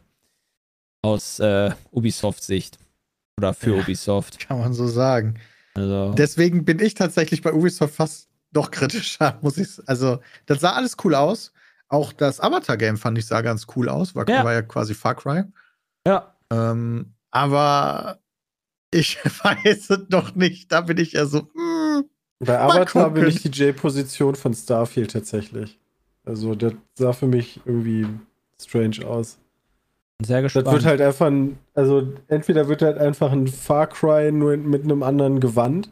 Aus äh, Ubisoft-Sicht. Oder für Ja. Ubisoft. Kann man so sagen. Also, Deswegen bin ich tatsächlich bei Ubisoft fast noch kritischer, muss ich Also, das sah alles cool aus. Auch das Avatar-Game fand ich sah ganz cool aus. War, Ja. war ja quasi Far Cry. ja. Ähm, aber ich weiß es noch nicht. Da bin ich ja so, hm, Bei Avatar bin ich die J-Position von Starfield tatsächlich. Also, das sah für mich irgendwie strange aus. Sehr Das gespannt. wird halt einfach ein, also entweder wird halt einfach ein Far Cry nur mit einem anderen Gewand.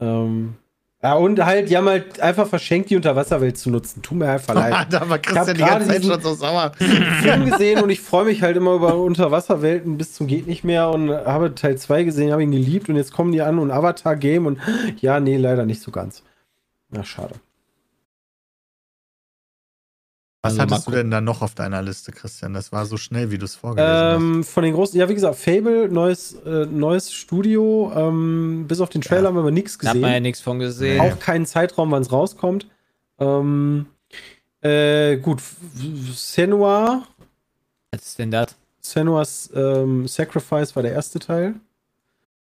Ähm, ja, und halt, die haben halt einfach verschenkt, die Unterwasserwelt zu nutzen. Tut mir einfach leid. da war Christian die ganze gerade Zeit schon so sauer. Film gesehen und ich freue mich halt immer über Unterwasserwelten bis zum geht nicht mehr und habe Teil 2 gesehen, habe ihn geliebt und jetzt kommen die an und Avatar Game und ja, nee, leider nicht so ganz. Na, schade. Was Also hattest du denn da noch auf deiner Liste, Christian? Das war so schnell, wie du es vorgelesen Ähm, von den großen, ja, wie gesagt, Fable, neues, äh, neues Studio. Ähm, bis auf den Trailer Ja. haben wir aber nichts Da hat man ja gesehen. nichts von gesehen. Auch keinen Zeitraum, wann es rauskommt. Ähm, äh, gut, Senua, Was ist denn das? Senua's ähm, Sacrifice war der erste Teil.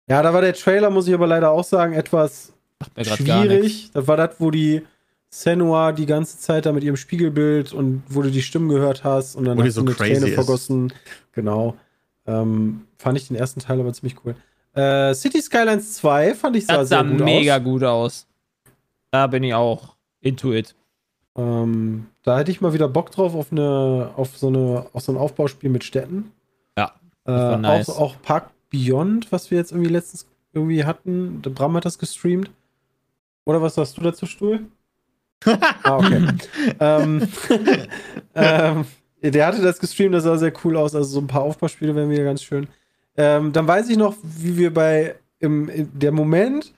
Ja, da war der Trailer, muss ich aber leider auch sagen, etwas schwierig. Das war das, wo die Senua die ganze Zeit da mit ihrem Spiegelbild und wo du die Stimmen gehört hast und dann Wo die hast so du eine crazy Träne ist. vergossen. Genau. Ähm, fand ich den ersten Teil aber ziemlich cool. Äh, City Skylines 2 fand ich sah Das sah sehr gut mega aus. gut aus. Da bin ich auch into it. Ähm, da hätte ich mal wieder Bock drauf auf eine, auf so eine, auf so ein Aufbauspiel mit Städten. Ja, Äh, war nice. auch, auch Park Beyond, was wir jetzt irgendwie letztens irgendwie hatten. Der Bram hat das gestreamt. Oder was sagst du dazu, Stuhl? Ah, okay. ähm, ähm, der hatte das gestreamt, das sah sehr cool aus. Also so ein paar Aufbauspiele wären wieder ganz schön. Ähm, dann weiß ich noch, wie wir bei im, der Moment,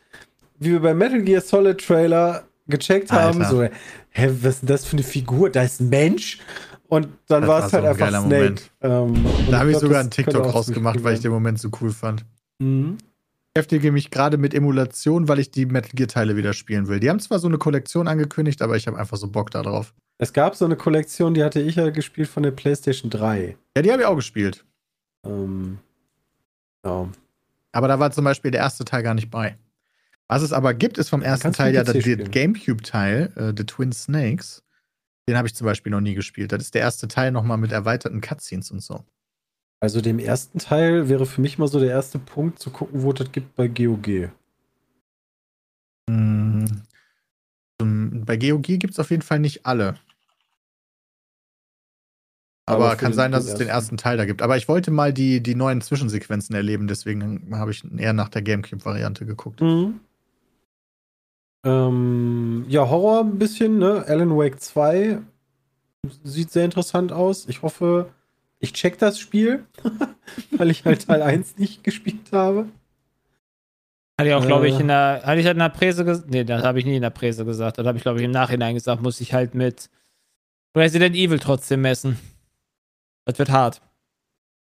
wie wir bei Metal Gear Solid Trailer gecheckt haben, Alter. so, hä, was ist denn das für eine Figur? Da ist ein Mensch. Und dann Das war es so halt ein einfach Snake. Ähm, Da habe ich glaub, sogar einen TikTok rausgemacht, weil ich den Moment so cool fand. Mhm. Ich beschäftige mich gerade mit Emulation, weil ich die Metal Gear Teile wieder spielen will. Die haben zwar so eine Kollektion angekündigt, aber ich habe einfach so Bock darauf. Es gab so eine Kollektion, die hatte ich ja gespielt von der PlayStation 3. Ja, die habe ich auch gespielt. Ähm, ja. Aber da war zum Beispiel der erste Teil gar nicht bei. Was es aber gibt, ist vom ersten kannst Teil ja der. GameCube-Teil, äh, The Twin Snakes. Den habe ich zum Beispiel noch nie gespielt. Das ist der erste Teil nochmal mit erweiterten Cutscenes und so. Also dem ersten Teil wäre für mich mal so der erste Punkt zu gucken, wo es das gibt bei GOG. Zum- Bei GOG gibt es auf jeden Fall nicht alle. Aber, Aber kann sein, dass es den ersten. ersten Teil da gibt. Aber ich wollte mal die, die neuen Zwischensequenzen erleben, deswegen habe ich eher nach der GameCube-Variante geguckt. Mhm. Ähm, ja, Horror ein bisschen, ne? Alan Wake 2 sieht sehr interessant aus. Ich hoffe, ich check das Spiel, weil ich halt Teil 1 nicht gespielt habe. Hatte ich auch, glaube ich, Äh. in der, hatte ich halt in der Presse gesagt, nee, das habe ich nie in der Presse gesagt. Das habe ich, glaube ich, im Nachhinein gesagt, muss ich halt mit Resident Evil trotzdem messen. Das wird hart.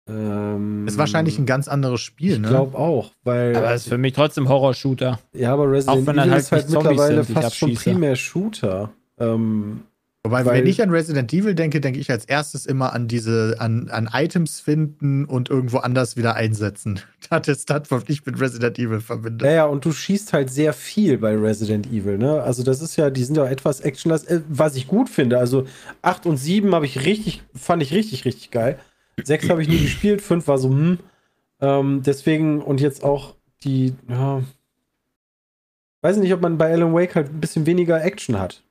Ähm, Ist wahrscheinlich ein ganz anderes Spiel, Ich ne? glaube auch, weil. Aber es ist für mich trotzdem Horror-Shooter. ja, aber Resident Evil halt ist halt mittlerweile ich fast schon primär Shooter. Ähm, Wobei, weil- wenn ich an Resident Evil denke, denke ich als erstes immer an diese, an, an Items finden und irgendwo anders wieder einsetzen. Das ist das, was ich mit Resident Evil verbinde. ja, ja, und du schießt halt sehr viel bei Resident Evil, ne? Also, das ist ja, die sind ja etwas actionlastig, äh, was ich gut finde. Also, 8 und 7 habe ich richtig, fand ich richtig, richtig geil. 6 habe ich nie gespielt, 5 war so, hm. Ähm, deswegen, und jetzt auch die, ja. Weiß nicht, ob man bei Alan Wake halt ein bisschen weniger Action hat.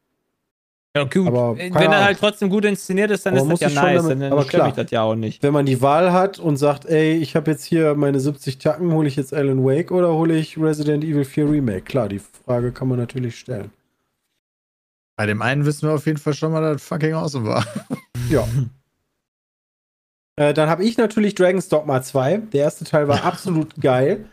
Ja, gut. Aber Wenn er Ahnung. halt trotzdem gut inszeniert ist, dann Aber ist muss das ja ich nice. damit- dann aber klar. mich das ja auch nicht. wenn man die Wahl hat und sagt, ey, ich habe jetzt hier meine 70 Tacken, hole ich jetzt Alan Wake oder hole ich Resident Evil 4 Remake? Klar, die Frage kann man natürlich stellen. Bei dem einen wissen wir auf jeden Fall schon mal, dass das fucking awesome war. Ja. äh, dann habe ich natürlich Dragon's Dogma 2. Der erste Teil war absolut geil.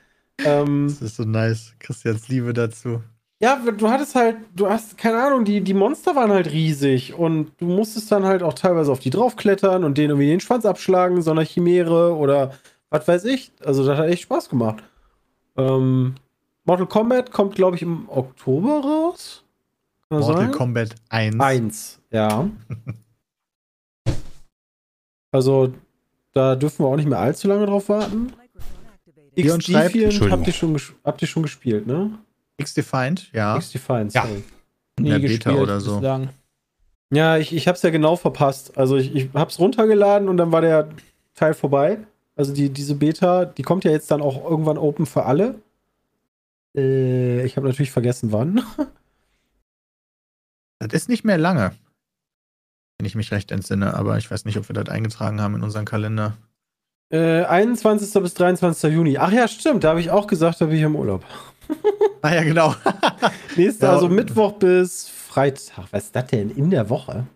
Ähm, Das ist so nice. Christians Liebe dazu. Ja, du hattest halt, du hast, keine Ahnung, die, die Monster waren halt riesig und du musstest dann halt auch teilweise auf die draufklettern und denen irgendwie den Schwanz abschlagen, so eine Chimäre oder was weiß ich. Also, das hat echt Spaß gemacht. Ähm, Mortal Kombat kommt, glaube ich, im Oktober raus. Kann Mortal sein? Kombat 1. Eins, ja. also, da dürfen wir auch nicht mehr allzu lange drauf warten. Leon schreibt- XD4 Entschuldigung. habt ihr, schon ges- habt ihr schon gespielt, ne? X-Defined, ja. X-Defiant, Ja. sorry. Nie der Beta gespielt, oder muss so. sagen. Ja, ich, ich hab's ja genau verpasst. Also, ich, ich hab's runtergeladen und dann war der Teil vorbei. Also, die, diese Beta, die kommt ja jetzt dann auch irgendwann open für alle. Äh, ich habe natürlich vergessen, wann. Das ist nicht mehr lange. Wenn ich mich recht entsinne, aber ich weiß nicht, ob wir das eingetragen haben in unseren Kalender. Äh, 21. bis 23. Juni. Ach ja, stimmt. Da habe ich auch gesagt, da bin ich im Urlaub. Ah ja, genau. Nächste, Ja, also Mittwoch bis Freitag. Was ist das denn in der Woche?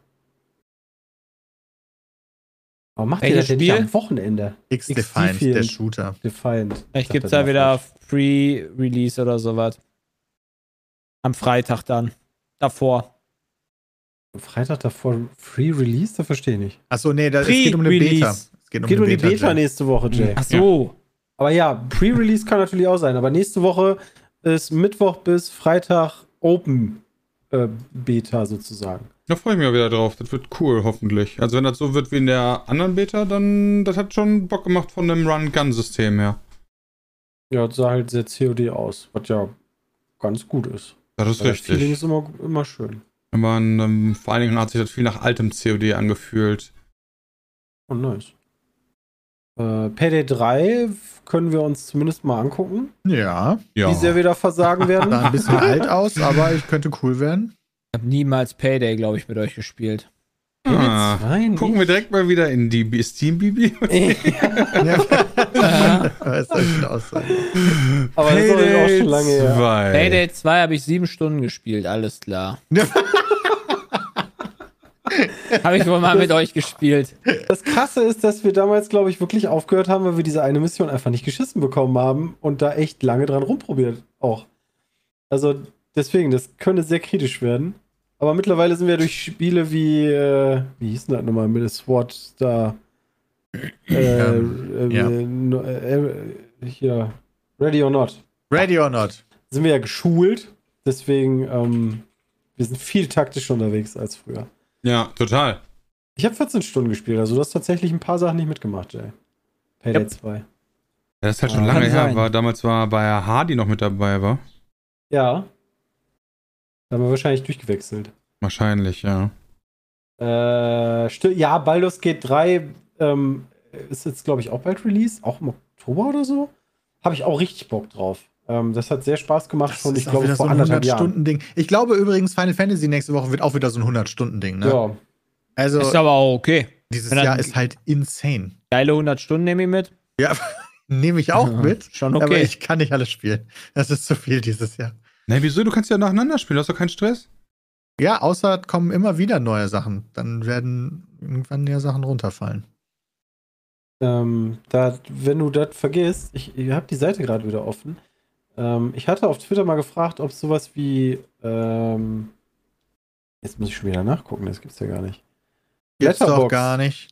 Warum macht ihr Welches das denn nicht Spiel? am Wochenende? X-Defined, XD4. der Shooter. Defiant. Vielleicht gibt es da wieder. Free-Release oder sowas. Am Freitag dann. Davor. Freitag davor Free Release? Da verstehe ich nicht. Achso, nee, das, es geht um eine Beta. Es geht um Geht eine um die Beta Jay. nächste Woche, Jay. Ach so. Aber ja, Pre-Release kann natürlich auch sein. Aber nächste Woche ist Mittwoch bis Freitag Open äh, Beta sozusagen. Da freue ich mich mal wieder drauf. Das wird cool, hoffentlich. Also wenn das so wird wie in der anderen Beta, dann das hat schon Bock gemacht von dem Run-Gun-System her. Ja, das sah halt sehr COD aus, was ja ganz gut ist. Das ist Aber Das Feeling richtig. ist immer, immer schön. Aber ähm, vor allen Dingen hat sich das viel nach altem COD angefühlt. Oh, nice. Äh, Payday 3 können wir uns zumindest mal angucken, Ja. Ja. wie sehr wir da versagen werden. Sah ein bisschen alt aus, aber ich könnte cool werden. Ich habe niemals Payday, glaube ich, mit euch gespielt. Ah, Payday 2 gucken wir direkt mal wieder in die Steam-Bibi. Ja. Was soll ich denn aussagen? Aber das ist auch schon lange her. zwei. Payday 2 habe ich sieben Stunden gespielt, alles klar. habe ich wohl mal mit euch gespielt. Das Krasse ist, dass wir damals, glaube ich, wirklich aufgehört haben, weil wir diese eine Mission einfach nicht geschissen bekommen haben und da echt lange dran rumprobiert auch. Also deswegen, das könnte sehr kritisch werden. Aber mittlerweile sind wir durch Spiele wie, äh, wie hieß denn das nochmal, mit der SWAT da, äh, Ähm, äh, ja. no- äh, hier, Ready or Not, Ready or not? sind wir ja geschult. Deswegen, ähm, wir sind viel taktischer unterwegs als früher. Ja, total. Ich habe 14 Stunden gespielt, also du hast tatsächlich ein paar Sachen nicht mitgemacht, Jay. Payday Yep. 2. Das ist halt schon Ah, lange her. War, damals war bei Hardy noch mit dabei, war? Ja. Da haben wir wahrscheinlich durchgewechselt. Wahrscheinlich, ja. Äh, ja, Baldur's Gate 3 ähm, ist jetzt, glaube ich, auch bald Release. Auch im Oktober oder so. Habe ich auch richtig Bock drauf. Ähm, das hat sehr Spaß gemacht Das schon, ich glaube, wieder so vor ein anderthalb Jahren. 100-Stunden-Ding. Ich glaube übrigens, Final Fantasy nächste Woche wird auch wieder so ein 100-Stunden-Ding. Ne? Ja. Also, Ist aber auch okay. dieses Jahr ist halt insane. Geile 100 Stunden nehme ich mit. Ja, nehme ich auch Ja, mit. Schon Aber okay. ich kann nicht alles spielen. Das ist zu viel dieses Jahr. Na, wieso? Du kannst ja nacheinander spielen. Du hast doch keinen Stress. Ja, außer es kommen immer wieder neue Sachen. Dann werden irgendwann ja Sachen runterfallen. Ähm, da, wenn du das vergisst, ich, ich habe die Seite gerade wieder offen. Ähm, ich hatte auf Twitter mal gefragt, ob sowas wie. Ähm, jetzt muss ich schon wieder nachgucken, das gibt's ja gar nicht. Gibt's doch Letterboxd. gar nicht.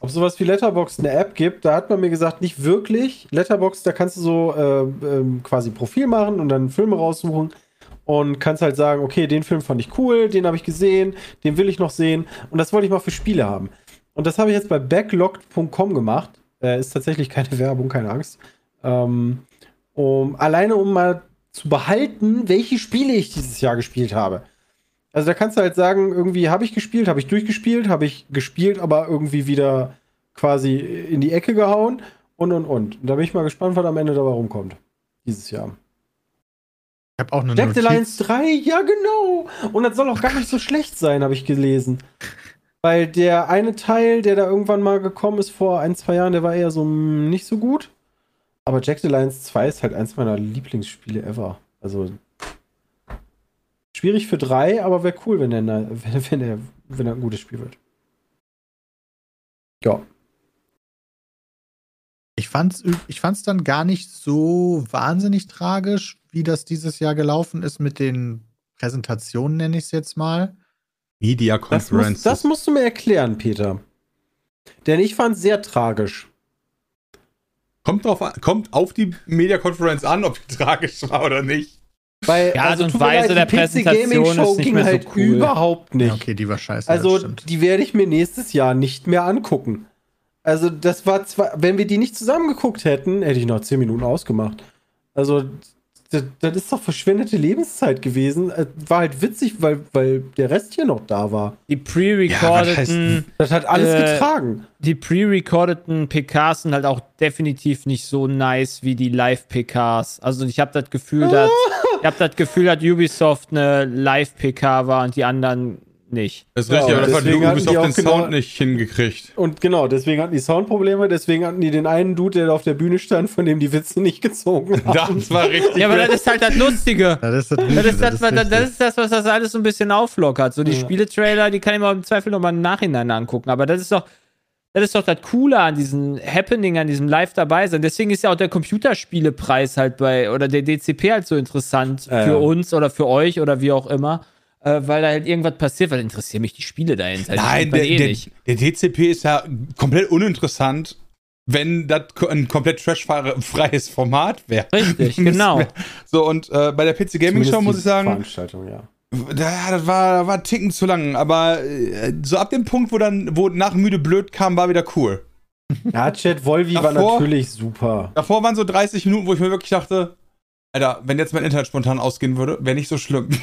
Ob sowas wie Letterboxd eine App gibt, da hat man mir gesagt, nicht wirklich. Letterboxd, da kannst du so äh, ähm, quasi Profil machen und dann Filme raussuchen und kannst halt sagen, okay, den Film fand ich cool, den habe ich gesehen, den will ich noch sehen und das wollte ich mal für Spiele haben. Und das habe ich jetzt bei backlogged.com gemacht. Äh, ist tatsächlich keine Werbung, keine Angst. Ähm, um, alleine um mal zu behalten, welche Spiele ich dieses Jahr gespielt habe. Also da kannst du halt sagen, irgendwie habe ich gespielt, habe ich durchgespielt, habe ich gespielt, aber irgendwie wieder quasi in die Ecke gehauen und und und. Und da bin ich mal gespannt, was am Ende dabei rumkommt. Dieses Jahr. Ich habe auch eine Jack the. Lions 3, ja genau. Und das soll auch gar nicht so schlecht sein, habe ich gelesen. Weil der eine Teil, der da irgendwann mal gekommen ist vor ein, zwei Jahren, der war eher so mm, nicht so gut. Aber Jack the Lions 2 ist halt eins meiner Lieblingsspiele ever. Also schwierig für drei, aber wäre cool, wenn der, wenn, wenn, wenn er ein gutes Spiel wird. Ja. Ich fand's, üb- ich fand's dann gar nicht so wahnsinnig tragisch, wie das dieses Jahr gelaufen ist mit den Präsentationen, nenne ich es jetzt mal. Media Das, muss, Conferences. das musst du mir erklären, Peter. Denn ich fand es sehr tragisch. Kommt, drauf an, kommt auf die Media Conference an, ob die tragisch war oder nicht. Weil, Ja, Art und Weise der die PC Präsentation ist nicht ging mehr so halt cool. überhaupt nicht. Ja, okay, die war scheiße. Also, die werde ich mir nächstes Jahr nicht mehr angucken. Also, das war zwar, wenn wir die nicht zusammen geguckt hätten, hätte ich noch 10 Minuten ausgemacht. Also, das, das ist doch verschwendete Lebenszeit gewesen. Äh, War halt witzig, weil, weil der Rest hier noch da war. Die Ja, pre-recordeten, Das hat alles Äh, getragen. die pre-recordeten PKs sind halt auch definitiv nicht so nice wie die Live-PKs. Also ich habe das Gefühl, dass ich habe das Gefühl, dass Ubisoft eine Live-PK war und die anderen nicht. Das ist Ja, richtig, aber aber das hat deswegen hatten die Ubisoft auch den genau- Sound nicht hingekriegt. Und genau, deswegen hatten die Soundprobleme, deswegen hatten die den einen Dude, der da auf der Bühne stand, von dem die Witze nicht gezogen haben. Das war richtig. Ja, aber das ist halt das Lustige. Das ist das, Das Gute, ist das, was, das, richtig. ist das, was das alles so ein bisschen auflockert. So die Ja. Spieletrailer, die kann ich mir im Zweifel nochmal im Nachhinein angucken. Aber das ist doch, das ist doch das Coole an diesem Happening, an diesem Live dabei sein. Deswegen ist ja auch der Computerspielepreis halt bei, oder der DCP halt so interessant Ja, für ja. uns oder für euch oder wie auch immer. Äh, weil da halt irgendwas passiert, weil interessieren mich die Spiele dahinter. Die Nein, der, eh der, nicht. der DCP ist ja komplett uninteressant, wenn das ein komplett trashfreies Format wäre. Richtig, genau. So, und äh, bei der PC Gaming Show Zumindest muss die ich sagen, Veranstaltung, ja. ja, das war, war ein Ticken zu lang, aber äh, so ab dem Punkt, wo dann, wo nach müde blöd kam, war wieder cool. Ja, Chat Volvi war Davor- natürlich super. Davor waren so 30 Minuten, wo ich mir wirklich dachte, Alter, wenn jetzt mein Internet spontan ausgehen würde, wäre nicht so schlimm.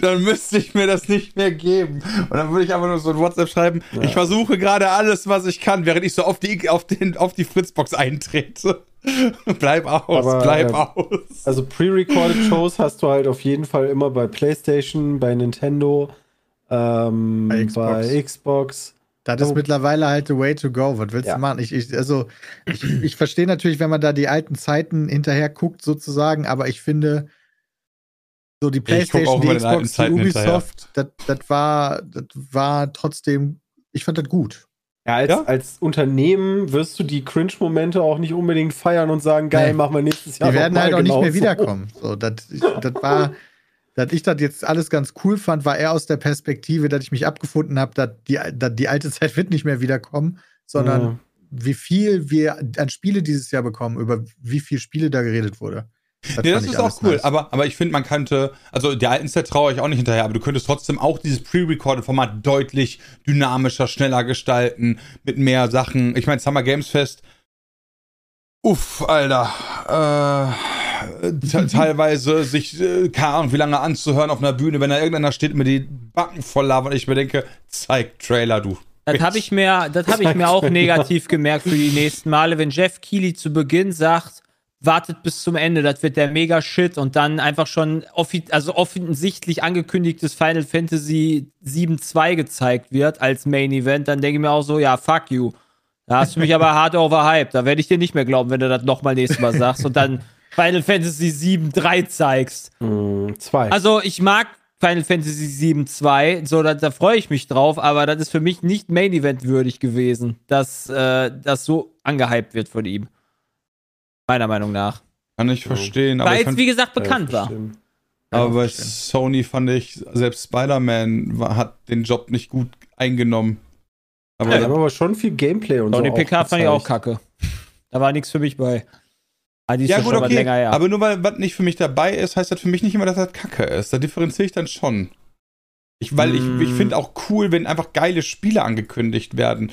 dann müsste ich mir das nicht mehr geben. Und dann würde ich einfach nur so ein WhatsApp schreiben, Ja. ich versuche gerade alles, was ich kann, während ich so auf die, auf den, auf die Fritzbox eintrete. bleib aus, Aber, bleib äh, aus. Also pre-recorded Shows hast du halt auf jeden Fall immer bei PlayStation, bei Nintendo, ähm, Bei bei, Xbox. Das ist Oh. mittlerweile halt the way to go. Was willst Ja. du machen? Ich, ich, also, ich, ich verstehe natürlich, wenn man da die alten Zeiten hinterher guckt, sozusagen, aber ich finde, so die PlayStation, die Xbox, die Zeiten Ubisoft, das das war, das war trotzdem, ich fand das gut. Ja, als, Ja? als Unternehmen wirst du die Cringe-Momente auch nicht unbedingt feiern und sagen, geil, Nee. machen wir nächstes Jahr Die werden halt auch nicht genau mehr so. wiederkommen. So, das war, dass ich das jetzt alles ganz cool fand, war eher aus der Perspektive, dass ich mich abgefunden habe, dass die, dass die alte Zeit wird nicht mehr wiederkommen, sondern Ja. wie viel wir an Spiele dieses Jahr bekommen, über wie viele Spiele da geredet wurde. Nee, das fand ich ist auch cool, nice. aber, aber ich finde, man könnte, also der alten Set traue ich auch nicht hinterher, aber du könntest trotzdem auch dieses Pre-Recorded-Format deutlich dynamischer, schneller gestalten, mit mehr Sachen. Ich meine, Summer Games Fest, uff, Alter, äh, teilweise sich, äh, keine Ahnung, wie lange anzuhören auf einer Bühne, wenn da irgendeiner steht mit die Backen voll labert und ich mir denke, zeig Trailer, du. Das habe ich mir, das habe ich mir auch negativ gemerkt für die nächsten Male, wenn Jeff Keighley zu Beginn sagt, wartet bis zum Ende, das wird der mega Shit und dann einfach schon offi also offensichtlich angekündigtes Final Fantasy 7-2 gezeigt wird als Main Event, dann denke ich mir auch so, ja, fuck you. Da hast du mich aber hart overhyped. Da werde ich dir nicht mehr glauben, wenn du das nochmal nächstes Mal sagst und dann Final Fantasy 7-3 zeigst. Mm, zwei. Also ich mag Final Fantasy 7 2, so da, da freue ich mich drauf, aber das ist für mich nicht Main Event würdig gewesen, dass äh, das so angehypt wird von ihm. Meiner Meinung nach. Kann ich verstehen, aber Weil es, wie gesagt, bekannt war. aber bei. Sony fand ich, selbst Spider-Man hat den Job nicht gut eingenommen. Aber Ja, haben aber schon viel Gameplay und Und so. die PK fand ich auch kacke. Da war nichts für mich bei. Ah, die ist Ja, ja, gut, okay. länger her. Aber nur weil was nicht für mich dabei ist, heißt das für mich nicht immer, dass das Kacke ist. Da differenziere ich dann schon. Ich, weil Mm. ich, ich finde auch cool, wenn einfach geile Spiele angekündigt werden.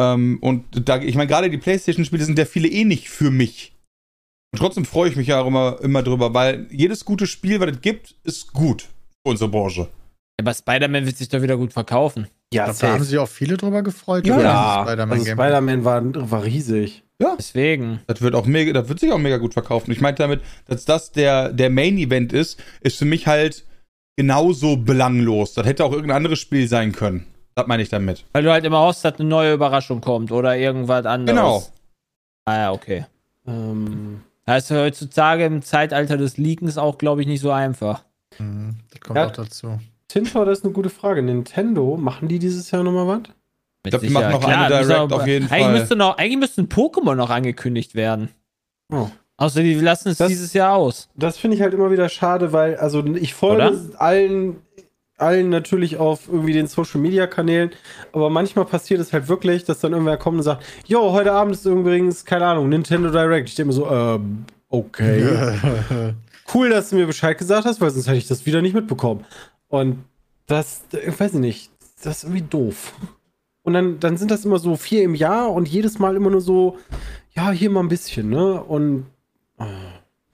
Ähm, und da, ich meine, gerade die PlayStation-Spiele sind ja viele eh nicht für mich. Und trotzdem freue ich mich ja auch immer, immer drüber, weil jedes gute Spiel, was es gibt, ist gut für unsere Branche. aber Spider-Man wird sich doch wieder gut verkaufen. Ja, glaub, da haben sich auch viele drüber gefreut. Ja. Ja, Spider-Man also. Spider-Man war, war riesig. Deswegen. Das wird auch mega, das wird sich auch mega gut verkaufen. Ich meinte damit, dass das der, der Main-Event ist, ist für mich halt genauso belanglos. Das hätte auch irgendein anderes Spiel sein können. Das meine ich damit. Weil du halt immer hoffst, dass eine neue Überraschung kommt oder irgendwas anderes. Genau. Ah ja, okay. Ähm, Das ist heutzutage im Zeitalter des Leakens auch, glaube ich, nicht so einfach. Mhm, das kommt Ja. auch dazu. Tintor, das ist eine gute Frage. Nintendo, machen die dieses Jahr nochmal was? Mit glaub, die machen noch eine müssen Direct auch- auf jeden eigentlich Fall. Müsste noch, eigentlich müsste ein Pokémon noch angekündigt werden. Oh. Außer die lassen es Das- dieses Jahr aus. Das finde ich halt immer wieder schade, weil, also ich folge Oder? allen, allen natürlich auf irgendwie den Social Media Kanälen, aber manchmal passiert es halt wirklich, dass dann irgendwer kommt und sagt, jo, heute Abend ist übrigens, keine Ahnung, Nintendo Direct. Ich denke mir so, ähm, okay. Cool, dass du mir Bescheid gesagt hast, weil sonst hätte ich das wieder nicht mitbekommen. Und das, ich weiß nicht, das ist irgendwie doof. Und dann, dann sind das immer so vier im Jahr und jedes Mal immer nur so, ja, hier mal ein bisschen, ne? Und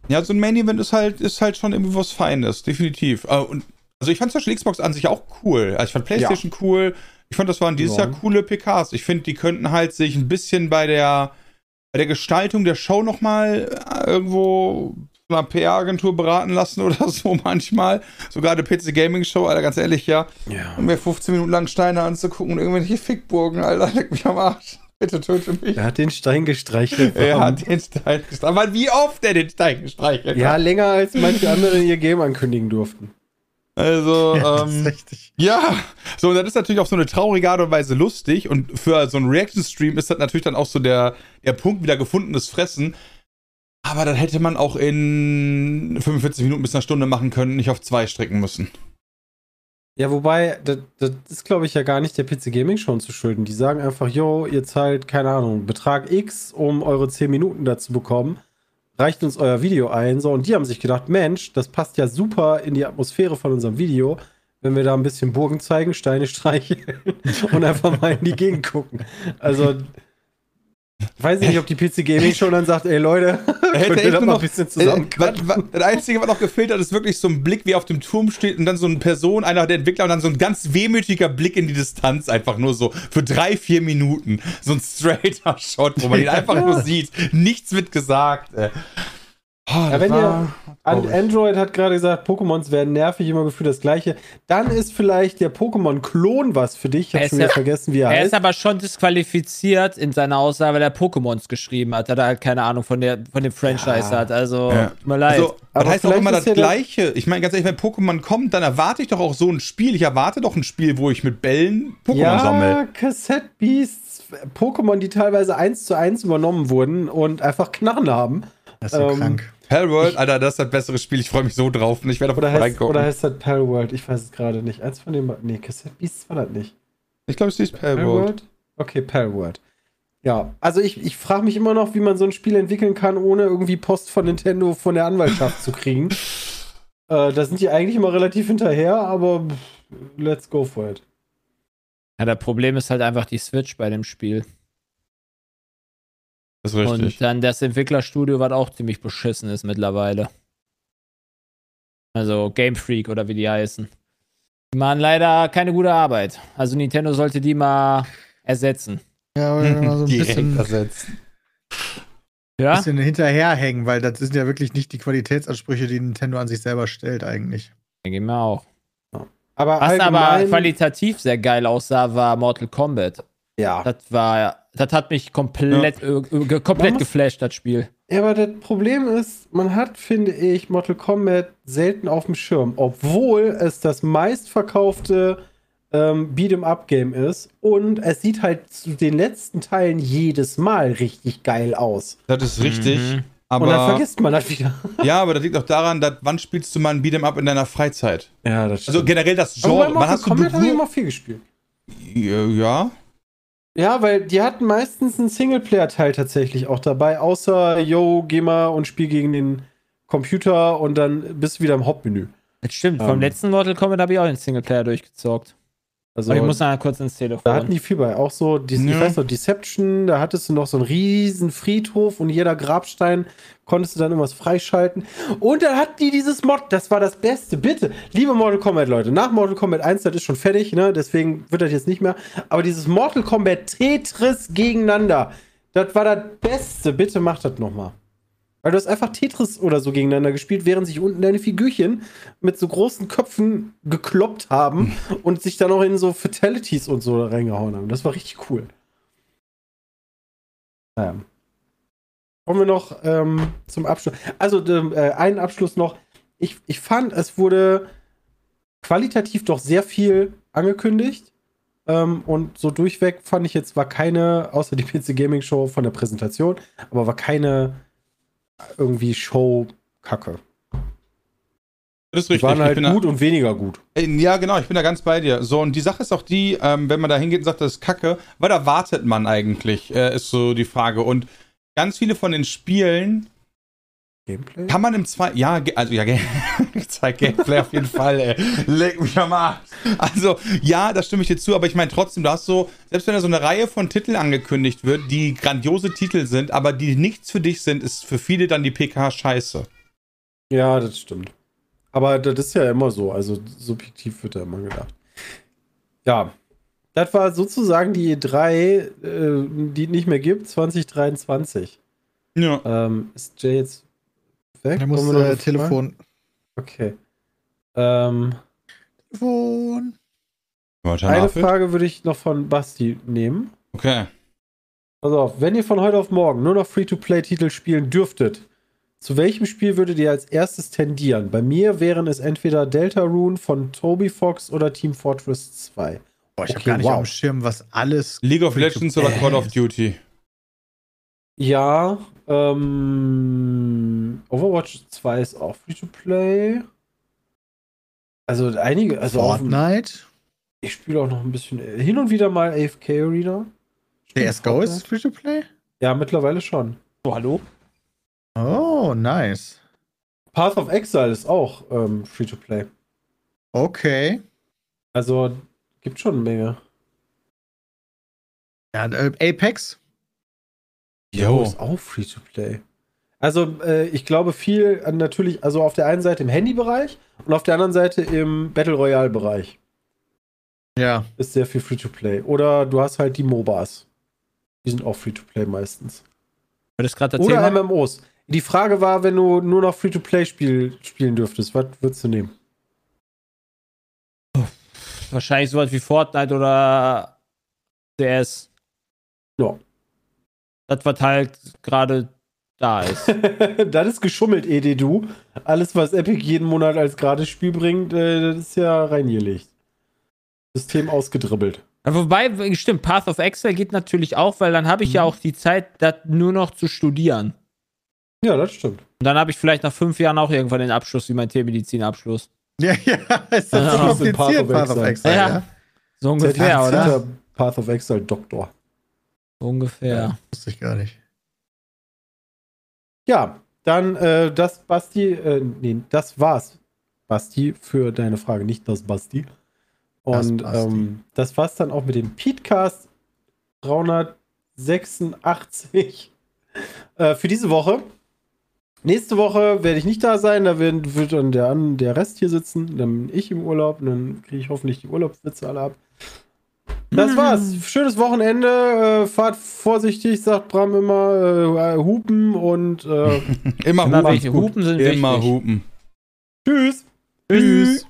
Ja, so ein Main-Event ist halt, ist halt schon irgendwie was Feines, definitiv. Äh, und, also ich fand zum Beispiel Xbox an sich auch cool. Also ich fand PlayStation cool. Ich fand, das waren dieses Ja. Jahr coole PKs. Ich finde, die könnten halt sich ein bisschen bei der, bei der Gestaltung der Show nochmal äh, irgendwo einer PR-Agentur beraten lassen oder so manchmal. Sogar eine PC Gaming Show, Alter, ganz ehrlich, ja. ja. Um mir 15 Minuten lang Steine anzugucken und irgendwelche Fickburgen, Alter, leck mich am Arsch. Bitte töte mich. Er hat den Stein gestreichelt. Er hat den Stein gestreichelt. Aber wie oft er den Stein gestreichelt Ja, hat. länger als manche andere ihr Game ankündigen durften. Also, Ja, ähm, richtig. ja. So, und das ist natürlich auf so eine traurige Art und Weise lustig. Und für so einen Reaction-Stream ist das natürlich dann auch so der, der Punkt wieder gefundenes Fressen. Aber das hätte man auch in 45 Minuten bis einer Stunde machen können, nicht auf zwei strecken müssen. Ja, wobei, das, das ist, glaube ich, ja gar nicht der PC Gaming schon zu schulden. Die sagen einfach, yo, ihr zahlt, keine Ahnung, Betrag X, um eure 10 Minuten dazu bekommen. Reicht uns euer Video ein. So, und die haben sich gedacht, Mensch, das passt ja super in die Atmosphäre von unserem Video, wenn wir da ein bisschen Burgen zeigen, Steine streicheln und einfach mal in die Gegend gucken. Also, Ich weiß nicht, ob die PC Gaming schon dann sagt, ey Leute, hätte das nur mal noch, ein bisschen äh, zusammen was, das Einzige, was noch gefehlt hat, ist wirklich so ein Blick, wie auf dem Turm steht und dann so eine Person, einer der Entwickler und dann so ein ganz wehmütiger Blick in die Distanz, einfach nur so für drei, vier Minuten. So ein straighter Shot, wo man ihn einfach nur sieht. Nichts wird gesagt. Oh, das wenn war ihr- An traurig. Android hat gerade gesagt, Pokémons werden nervig, immer gefühlt das gleiche. Dann ist vielleicht der Pokémon-Klon was für dich. Ich Er hab ist schon wieder ja- vergessen, wie er, Er heißt. ist aber schon disqualifiziert in seiner Aussage, weil er Pokémons geschrieben hat. Da hat er halt keine Ahnung von, der, von dem Franchise Ja. hat. Also, Ja. tut mir leid. Also, das Aber heißt auch vielleicht immer das ja Gleiche. Ich meine, ganz ehrlich, wenn Pokémon kommt, dann erwarte ich doch auch so ein Spiel. Ich erwarte doch ein Spiel, wo ich mit Bällen Pokémon ja, sammle. Cassette Beasts, Pokémon, die teilweise eins zu eins übernommen wurden und einfach Knarren haben. Das ist so Ähm, krank. Palworld, Alter, das ist das bessere Spiel. Ich freue mich so drauf und ich werde auf Oder heißt, reingucken. oder heißt das Palworld? Ich weiß es gerade nicht. Eins von den. Nee, Cassette Beasts war das nicht. ich glaube, es ist Palworld. Okay, Palworld. Ja, also ich, ich frage mich immer noch, wie man so ein Spiel entwickeln kann, ohne irgendwie Post von Nintendo von der Anwaltschaft zu kriegen. Äh, da sind die eigentlich immer relativ hinterher, aber let's go for it. ja, das Problem ist halt einfach die Switch bei dem Spiel. Das ist richtig. Und dann das Entwicklerstudio, was auch ziemlich beschissen ist mittlerweile. Also Game Freak oder wie die heißen. Die machen leider keine gute Arbeit. Also Nintendo sollte die mal ersetzen. Ja, oder mal so ein bisschen, ersetzen. Ja? bisschen hinterherhängen, weil das sind ja wirklich nicht die Qualitätsansprüche, die Nintendo an sich selber stellt, eigentlich. Denke ich mir auch. Aber Was aber allgemein, qualitativ sehr geil aussah, war Mortal Kombat. Ja. Das war, das hat mich komplett, äh, äh, komplett muss- geflasht, das Spiel. ja, aber das Problem ist, man hat, finde ich, Mortal Kombat selten auf dem Schirm, obwohl es das meistverkaufte ähm, Beat'em-up-Game ist und es sieht halt zu den letzten Teilen jedes Mal richtig geil aus. Das ist richtig. Mhm. und dann Aber, vergisst man das wieder. ja, aber das liegt auch daran, dass, wann spielst du mal ein Beat'em Up in deiner Freizeit? Ja, das Also generell das Aber bei Genre. Wann Mortal hast du Kombat habe ich immer viel gespielt. Ja. Ja, weil die hatten meistens einen Singleplayer-Teil tatsächlich auch dabei, außer, yo, geh mal und spiel gegen den Computer und dann bist du wieder im Hauptmenü. Das stimmt, vom Ähm. letzten Mortal Kombat habe ich auch den Singleplayer durchgezockt. Also, Aber ich muss mal kurz ins Telefon. da hatten die viel bei. Auch so, die, ich weiß noch, Deception, da hattest du noch so einen riesen Friedhof und jeder Grabstein konntest du dann irgendwas freischalten. Und dann hatten die dieses Mod, das war das Beste. Bitte, liebe Mortal Kombat Leute, nach Mortal Kombat 1, das ist schon fertig, ne? Deswegen wird das jetzt nicht mehr. Aber dieses Mortal Kombat Tetris gegeneinander, das war das Beste. Bitte macht das nochmal. Weil du hast einfach Tetris oder so gegeneinander gespielt, während sich unten deine Figürchen mit so großen Köpfen gekloppt haben und sich dann auch in so Fatalities und so reingehauen haben. Das war richtig cool. Naja. Kommen wir noch ähm, zum Abschluss. Also ähm, äh, einen Abschluss noch. Ich, ich fand, es wurde qualitativ doch sehr viel angekündigt. Ähm, und so durchweg fand ich jetzt, war keine, außer die PC Gaming Show von der Präsentation, aber war keine irgendwie Show-Kacke. Das ist Die richtig. waren Ich halt bin da- gut und weniger gut. Ja, genau, ich bin da ganz bei dir. So, und die Sache ist auch die, ähm, wenn man da hingeht und sagt, das ist Kacke, was erwartet man eigentlich, äh, ist so die Frage. Und ganz viele von den Spielen Gameplay? kann man im zwei, ja, also ja, Zeit Gameplay auf jeden Fall, ey. Leg mich am Arsch. Also, ja, da stimme ich dir zu, aber ich meine trotzdem, du hast so, selbst wenn da so eine Reihe von Titeln angekündigt wird, die grandiose Titel sind, aber die nichts für dich sind, ist für viele dann die PK scheiße. Ja, das stimmt. Aber das ist ja immer so. Also subjektiv wird da immer gedacht. Ja. Das war sozusagen die E3, äh, die es nicht mehr gibt, 2023. Ja. Ähm, ist Jay jetzt weg? Der muss äh? Telefon. Okay. Ähm, Telefon. Warte, eine? Frage würde ich noch von Basti nehmen. Okay. Pass auf, wenn ihr von heute auf morgen nur noch Free-to-Play-Titel spielen dürftet, zu welchem Spiel würdet ihr als erstes tendieren? Bei mir wären es entweder Deltarune von Toby Fox oder Team Fortress 2. Boah, ich habe Okay, gar nicht wow. auf dem Schirm, was alles. League of Legends oder Call of Free-to-Play Duty? Ja, ähm, Overwatch 2 ist auch Free-to-Play. Also einige, also auf, dem- Fortnite. ich spiele auch noch ein bisschen hin und wieder mal AFK Arena. CSGO ist Fortnite. free to play? Ja, mittlerweile schon. Oh, hallo? Oh, nice. Path of Exile ist auch ähm, Free-to-Play. Okay. Also gibt schon eine Menge. Ja, äh, Apex. Jo, ist auch Free-to-Play. Also, äh, ich glaube viel an natürlich, also auf der einen Seite im Handybereich und auf der anderen Seite im Battle Royale-Bereich Ja. ist sehr viel Free-to-Play. Oder du hast halt die MOBAs. Die sind auch Free-to-Play meistens. Das gerade Oder MMOs. Die Frage war, wenn du nur noch Free-to-Play spiel, spielen dürftest, was würdest du nehmen? Wahrscheinlich sowas wie Fortnite oder CS. Ja. Das, was halt gerade da ist. das ist geschummelt, EDDU. Alles, was Epic jeden Monat als gratis Spiel bringt, äh, das ist ja reingelegt. System ausgedribbelt. Wobei, stimmt, Path of Exile geht natürlich auch, weil dann habe ich ja auch die Zeit, das nur noch zu studieren. Ja, das stimmt. Und dann habe ich vielleicht nach fünf Jahren auch irgendwann den Abschluss wie mein Tiermedizinabschluss. Ja, ja, ist das so kompliziert, Path of Path of Exile. Exile, Ja. ja? So ungefähr, oder? Path of Exile Doktor. Ungefähr. Wusste ich gar nicht. Ja, dann äh, das Basti, äh, nee, das war's, Basti, für deine Frage, nicht das Basti. Das Und Basti. ähm, das war's dann auch mit dem Petecast 386 äh, für diese Woche. Nächste Woche werde ich nicht da sein, da werden, wird dann der, der Rest hier sitzen, dann bin ich im Urlaub und dann kriege ich hoffentlich die Urlaubswitze alle ab. Das war's. Schönes Wochenende. Äh, fahrt vorsichtig, sagt Bram immer. Äh, hupen und äh, Immer, Immer hupen. Hupen sind Immer wichtig. hupen. tschüss. Tschüss.